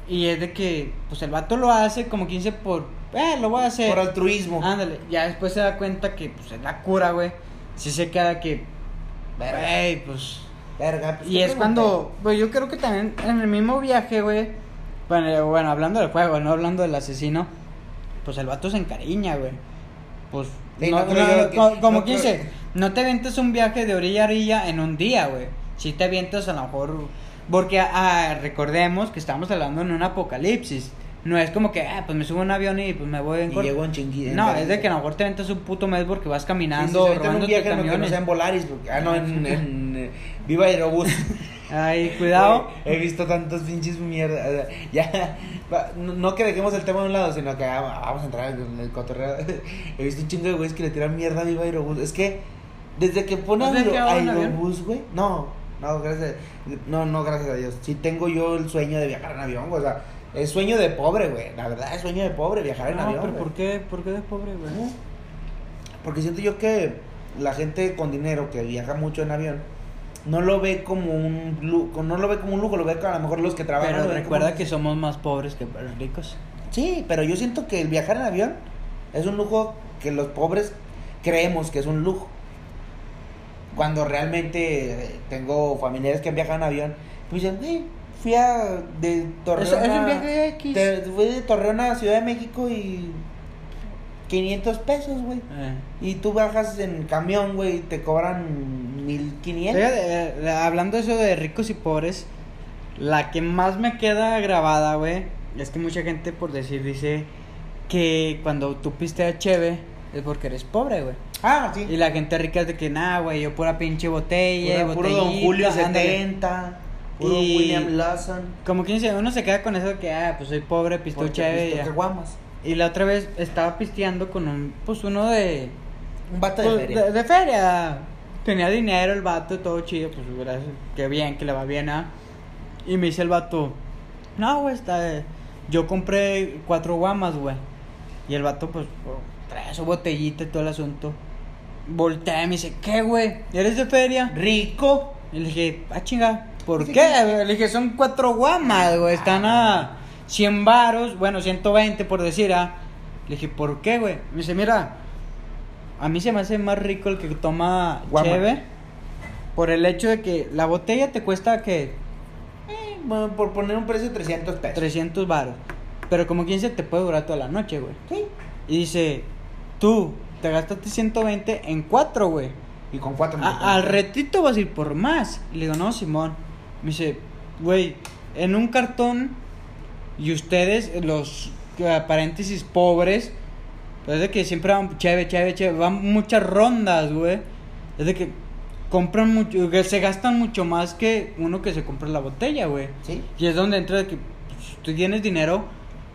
Y es de que, pues el vato lo hace como quien dice por, eh, lo voy a hacer. Por altruismo. Ándale, ya después se da cuenta que, pues es la cura, güey. Sí se queda que, Verga. güey, pues. Verga, pues, Y ¿qué es cuando, pues yo creo que también en el mismo viaje, güey. Bueno, bueno, hablando del juego, no hablando del asesino. Pues el vato se encariña, güey. Pues, Sí, no, no no, como no quien dice, no te avientas un viaje de orilla a orilla en un día, güey. Si te avientas a lo mejor. Porque ah, recordemos que estamos hablando en un apocalipsis. No es como que, ah, pues me subo a un avión y pues me voy en Y llego en chingui. No, es de que a lo mejor te aventas un puto mes porque vas Sí, sí, caminando, se un viaje en lo que no sea en Volaris. porque- Ah, no, en, en, eh, Viva Aerobús. Ay, cuidado. He visto tantos pinches mierda. o sea, Ya, no, no que dejemos el tema de un lado, sino que ah, vamos a entrar en el cotorreo. He visto un chingo de güeyes que le tiran mierda a Viva Aerobús. Es que desde que pone ¿No te has Aero- quedado en avión? Aerobús, güey. No, no, gracias. No, no, gracias a Dios. Sí tengo yo el sueño de viajar en avión, güey. O sea, es sueño de pobre, güey. La verdad, es sueño de pobre viajar en No, avión. pero. ¿por qué? ¿Por qué de pobre, güey? Porque siento yo que la gente con dinero que viaja mucho en avión no lo ve como un lujo, no lo ve como un lujo, lo ve como a lo mejor los que trabajan. Pero recuerda como- que somos más pobres que ricos. Sí, pero yo siento que el viajar en avión es un lujo que los pobres creemos que es un lujo. Cuando realmente eh, tengo familiares que han viajado en avión, pues dicen, "Güey, fui a de Torreón Es- es un a- viaje X". te- fui de Torreón a Ciudad de México y 500 pesos, güey. Eh. Y tú bajas en camión, güey, y te cobran 1500. Fíjate, eh, hablando de eso de ricos y pobres, la que más me queda grabada, güey, es que mucha gente, por decir, dice que cuando tú pisteas cheve es porque eres pobre, güey. Ah, sí. Y la gente rica es de que, nah, güey, yo pura pinche botella, Pura- puro Don Julio ándale". 70, puro Y- William Lawson. Como quien dice, uno se queda con eso de que, ah, pues soy pobre, pisteo porque cheve. y pisto ya. caguamas. Y la otra vez estaba pisteando con un, pues uno de... Un vato de pues, feria. de- de feria. Tenía dinero el vato, todo chido, pues gracias, qué bien, que le va bien, ¿ah? Y me dice el vato, no, güey, está... Yo compré cuatro guamas, güey. Y el vato, pues, oh, trae su botellita y todo el asunto. Voltea y me dice, ¿qué, güey? ¿Eres de feria? Rico. Y le dije, ah, chinga, ¿por qué? que- Le dije, son cuatro guamas, güey, están a 100 varos, bueno, 120 por decir, ah. Le dije, ¿por qué, güey? Me dice, mira, a mí se me hace más rico el que toma Guama. cheve por el hecho de que la botella te cuesta, que Eh, bueno, por poner un precio de 300 pesos. 300 varos. Pero como quien se te puede durar toda la noche, güey. Sí. Y dice, tú te gastaste 120 en cuatro, güey. Y con cuatro. A- al retito vas a ir por más. Y le digo, no, Simón. Me dice, güey, en un cartón y ustedes, los eh, paréntesis pobres, pues es de que siempre van chévere, chévere, chévere, van muchas rondas, güey. Es de que compran mucho, que se gastan mucho más que uno que se compra la botella, güey. Sí. Y es donde entra de que pues, tú tienes dinero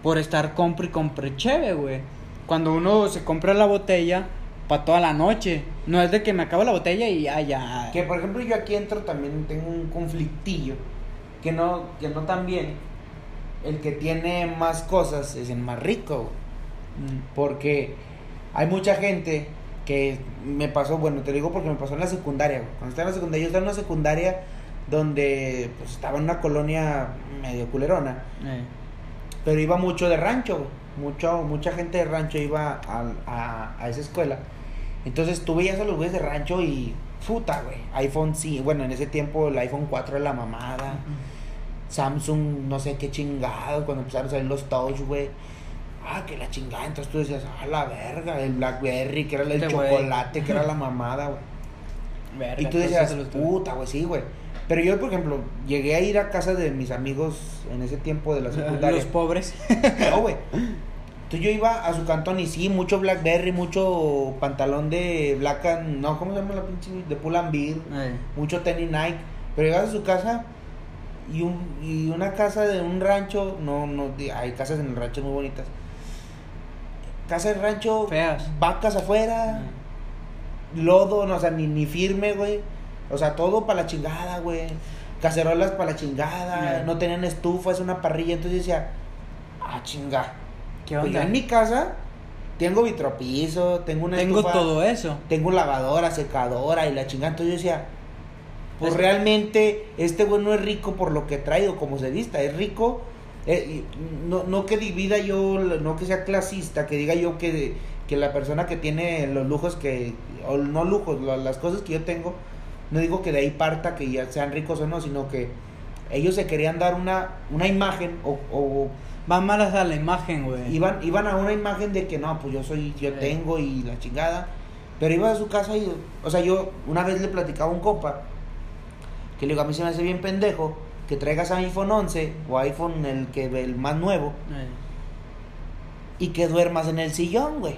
por estar compre y compre cheve, güey. Cuando uno se compra la botella para toda la noche. No es de que me acabo la botella y ya, ya. Que por ejemplo yo aquí entro también tengo un conflictillo. Que no, que no tan bien. El que tiene más cosas es el más rico. Mm. Porque hay mucha gente que me pasó, bueno, te digo porque me pasó en la secundaria. Cuando estaba en la secundaria, yo estaba en una secundaria donde pues estaba en una colonia medio culerona, Eh. pero iba mucho de rancho. Mucho, mucha gente de rancho iba a, a, a esa escuela. Entonces tú veías a los güeyes de rancho y puta, güey. iPhone sí, bueno, en ese tiempo el iPhone 4 era la mamada. Samsung, no sé qué chingado, cuando empezaron a salir los touch, güey. Ah, que la chingada, entonces tú decías, ah, la verga, el Blackberry, que era el Este chocolate, que era la mamada, güey. Verga, Y tú decías, puta, güey, sí, güey. Pero yo, por ejemplo, llegué a ir a casa de mis amigos en ese tiempo de la secundaria. Los pobres. No, güey. Entonces yo iba a su cantón y sí, mucho Blackberry, mucho pantalón de Black and... No, ¿cómo se llama la pinche? De Pull and Beer. Eh. Mucho tenis Nike. Pero llegas a su casa y, un, y una casa de un rancho... No, no, hay casas en el rancho muy bonitas. Casa de rancho... Feas. Vacas afuera. Lodo, no, o sea, ni, ni firme, güey. O sea, todo para la chingada, güey. Cacerolas para la chingada. No tenían estufa, es una parrilla. Entonces yo decía, ah, chinga. ¿Qué Pues yo onda? en mi casa tengo vitropiso, tengo una Tengo estufa, todo eso. tengo lavadora, secadora y la chingada. Entonces yo decía, pues Es- realmente este güey no es rico por lo que trae o como se vista, es rico. eh, no, no que divida yo, no que sea clasista, que diga yo que, que la persona que tiene los lujos que, o no lujos, la- las cosas que yo tengo, no digo que de ahí parta que ya sean ricos o no, sino que ellos se querían dar una, una imagen o, o Van malas a la imagen, güey. iban, iban a una imagen de que no, pues yo soy, yo Sí. tengo y la chingada. Pero iba a su casa y, o sea, yo una vez le platicaba a un copa que le digo, a mí se me hace bien pendejo que traigas iPhone 11 o iPhone el que el más nuevo Eh. y que duermas en el sillón, güey.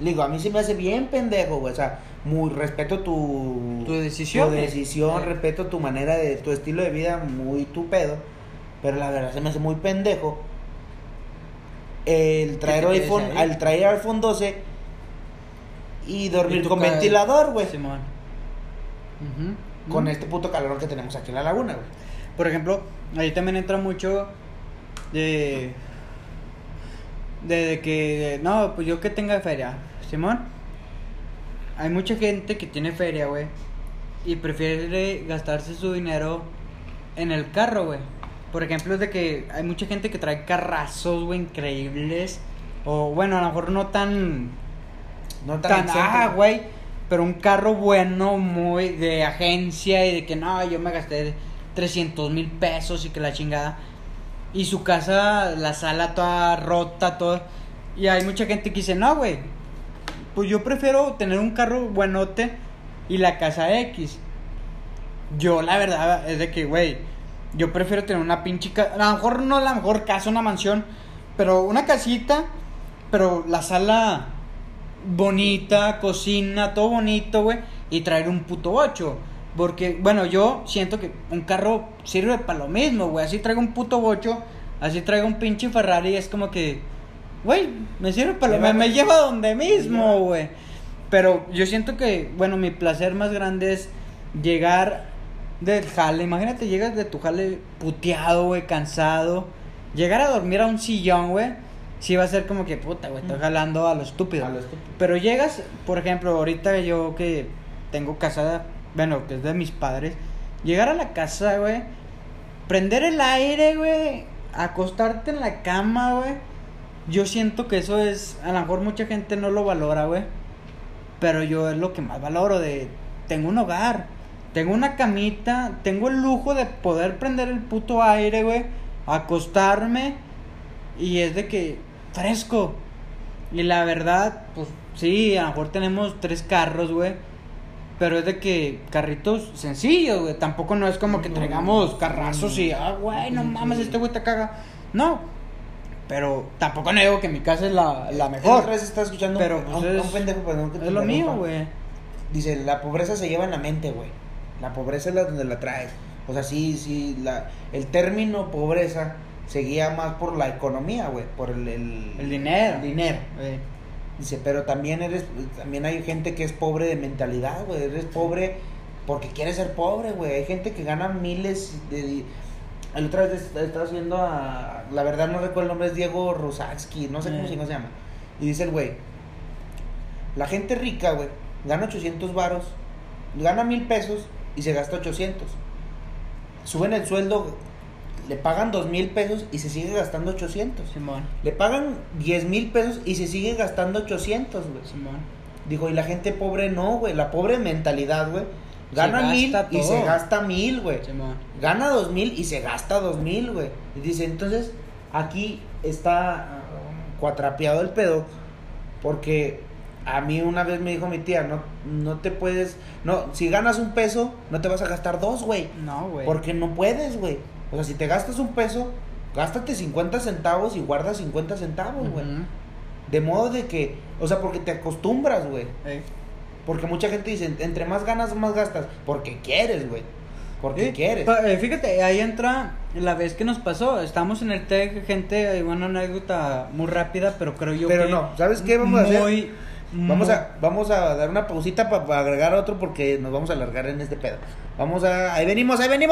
Le digo, a mí se me hace bien pendejo, güey. O sea, muy respeto tu, Tu decisión, tu decisión, Sí. respeto tu manera de tu estilo de vida, muy tu pedo. Pero la verdad se me hace muy pendejo el traer iPhone, al traer iPhone 12 y dormir Y con ventilador, güey. Simón. Ujú. Con este puto calor que tenemos aquí en la laguna, güey. Por ejemplo, ahí también entra mucho de. De, de que. No, pues yo que tenga feria. Simón. Hay mucha gente que tiene feria, güey. Y prefiere gastarse su dinero en el carro, güey. Por ejemplo, es de que hay mucha gente que trae carrazos, güey, increíbles. O bueno, a lo mejor no tan. No tan tan, ah, güey, pero un carro bueno, muy de agencia y de que no, yo me gasté 300 mil pesos y que la chingada. Y su casa, la sala toda rota, todo. Y hay mucha gente que dice, no, güey, pues yo prefiero tener un carro buenote y la casa X. Yo, la verdad, es de que, güey, yo prefiero tener una pinche casa. A lo mejor no la mejor casa, una mansión, pero una casita, pero la sala bonita, cocina, todo bonito, güey, y traer un puto bocho. Porque, bueno, yo siento que un carro sirve para lo mismo, güey. Así traigo un puto bocho, así traigo un pinche Ferrari, es como que, güey, me sirve para lo me, me lleva a donde mismo, güey. Pero yo siento que, bueno, mi placer más grande es llegar del jale. Imagínate, llegas de tu jale puteado, güey, cansado. Llegar a dormir a un sillón, güey. Sí va a ser como que, puta, güey, estoy jalando a lo estúpido. A lo estúpido. Pero llegas, por ejemplo, ahorita yo que tengo casa, bueno, que es de mis padres. Llegar a la casa, güey. Prender el aire, güey. Acostarte en la cama, güey. Yo siento que eso es, a lo mejor mucha gente no lo valora, güey. Pero yo es lo que más valoro de, tengo un hogar, tengo una camita, tengo el lujo de poder prender el puto aire, güey, acostarme y es de que fresco. Y la verdad, pues sí, a lo mejor tenemos tres carros, güey. Pero es de que carritos sencillos, güey. Tampoco no es como que traigamos carrazos y, ah, güey, no mames, este güey te caga. No. Pero tampoco no digo que mi casa es la, la mejor. otra vez estaba escuchando Pero, un, pues, a un- a un es- pendejo, perdón que te Es lo mío, güey. Dice, la pobreza se lleva en la mente, güey. La pobreza es la donde la traes. O sea, sí, sí, la, el término pobreza se guía más por la economía, güey, por el, el, El dinero. el dinero. Dice, pero también eres, también hay gente que es pobre de mentalidad, güey. Eres pobre porque quieres ser pobre, güey. Hay gente que gana miles de... El otra vez est- estaba haciendo a... La verdad no recuerdo el nombre, es Diego Rosatsky, no sé cómo Eh. se llama. Y dice el güey, la gente rica, güey, gana 800 varos, gana mil pesos y se gasta 800. Suben el sueldo, le pagan dos mil pesos y se sigue gastando 800. Simón. Le pagan 10 mil pesos y se sigue gastando 800, güey. Simón. Dijo, y la gente pobre no, güey. La pobre mentalidad, güey. Gana mil y se gasta mil, güey. Simón. Gana dos mil y se gasta dos mil, güey. Y dice, entonces, aquí está ah, cuatrapeado el pedo. Porque a mí una vez me dijo mi tía, no, no te puedes. No, si ganas un peso, no te vas a gastar dos, güey. No, güey. Porque no puedes, güey. O sea, si te gastas un peso, gástate 50 centavos y guarda 50 centavos, güey. De modo de que, o sea, porque te acostumbras, güey. Ey. Porque mucha gente dice, entre más ganas, más gastas. Porque quieres, güey. Porque Sí, quieres. eh, fíjate, ahí entra la vez que nos pasó. Estamos en el TEC, gente, hay una anécdota muy rápida, pero creo yo Pero que. no, ¿sabes qué vamos a hacer? Vamos muy- a, vamos a dar una pausita para agregar otro porque nos vamos a alargar en este pedo. Vamos a... Ahí venimos, ahí venimos.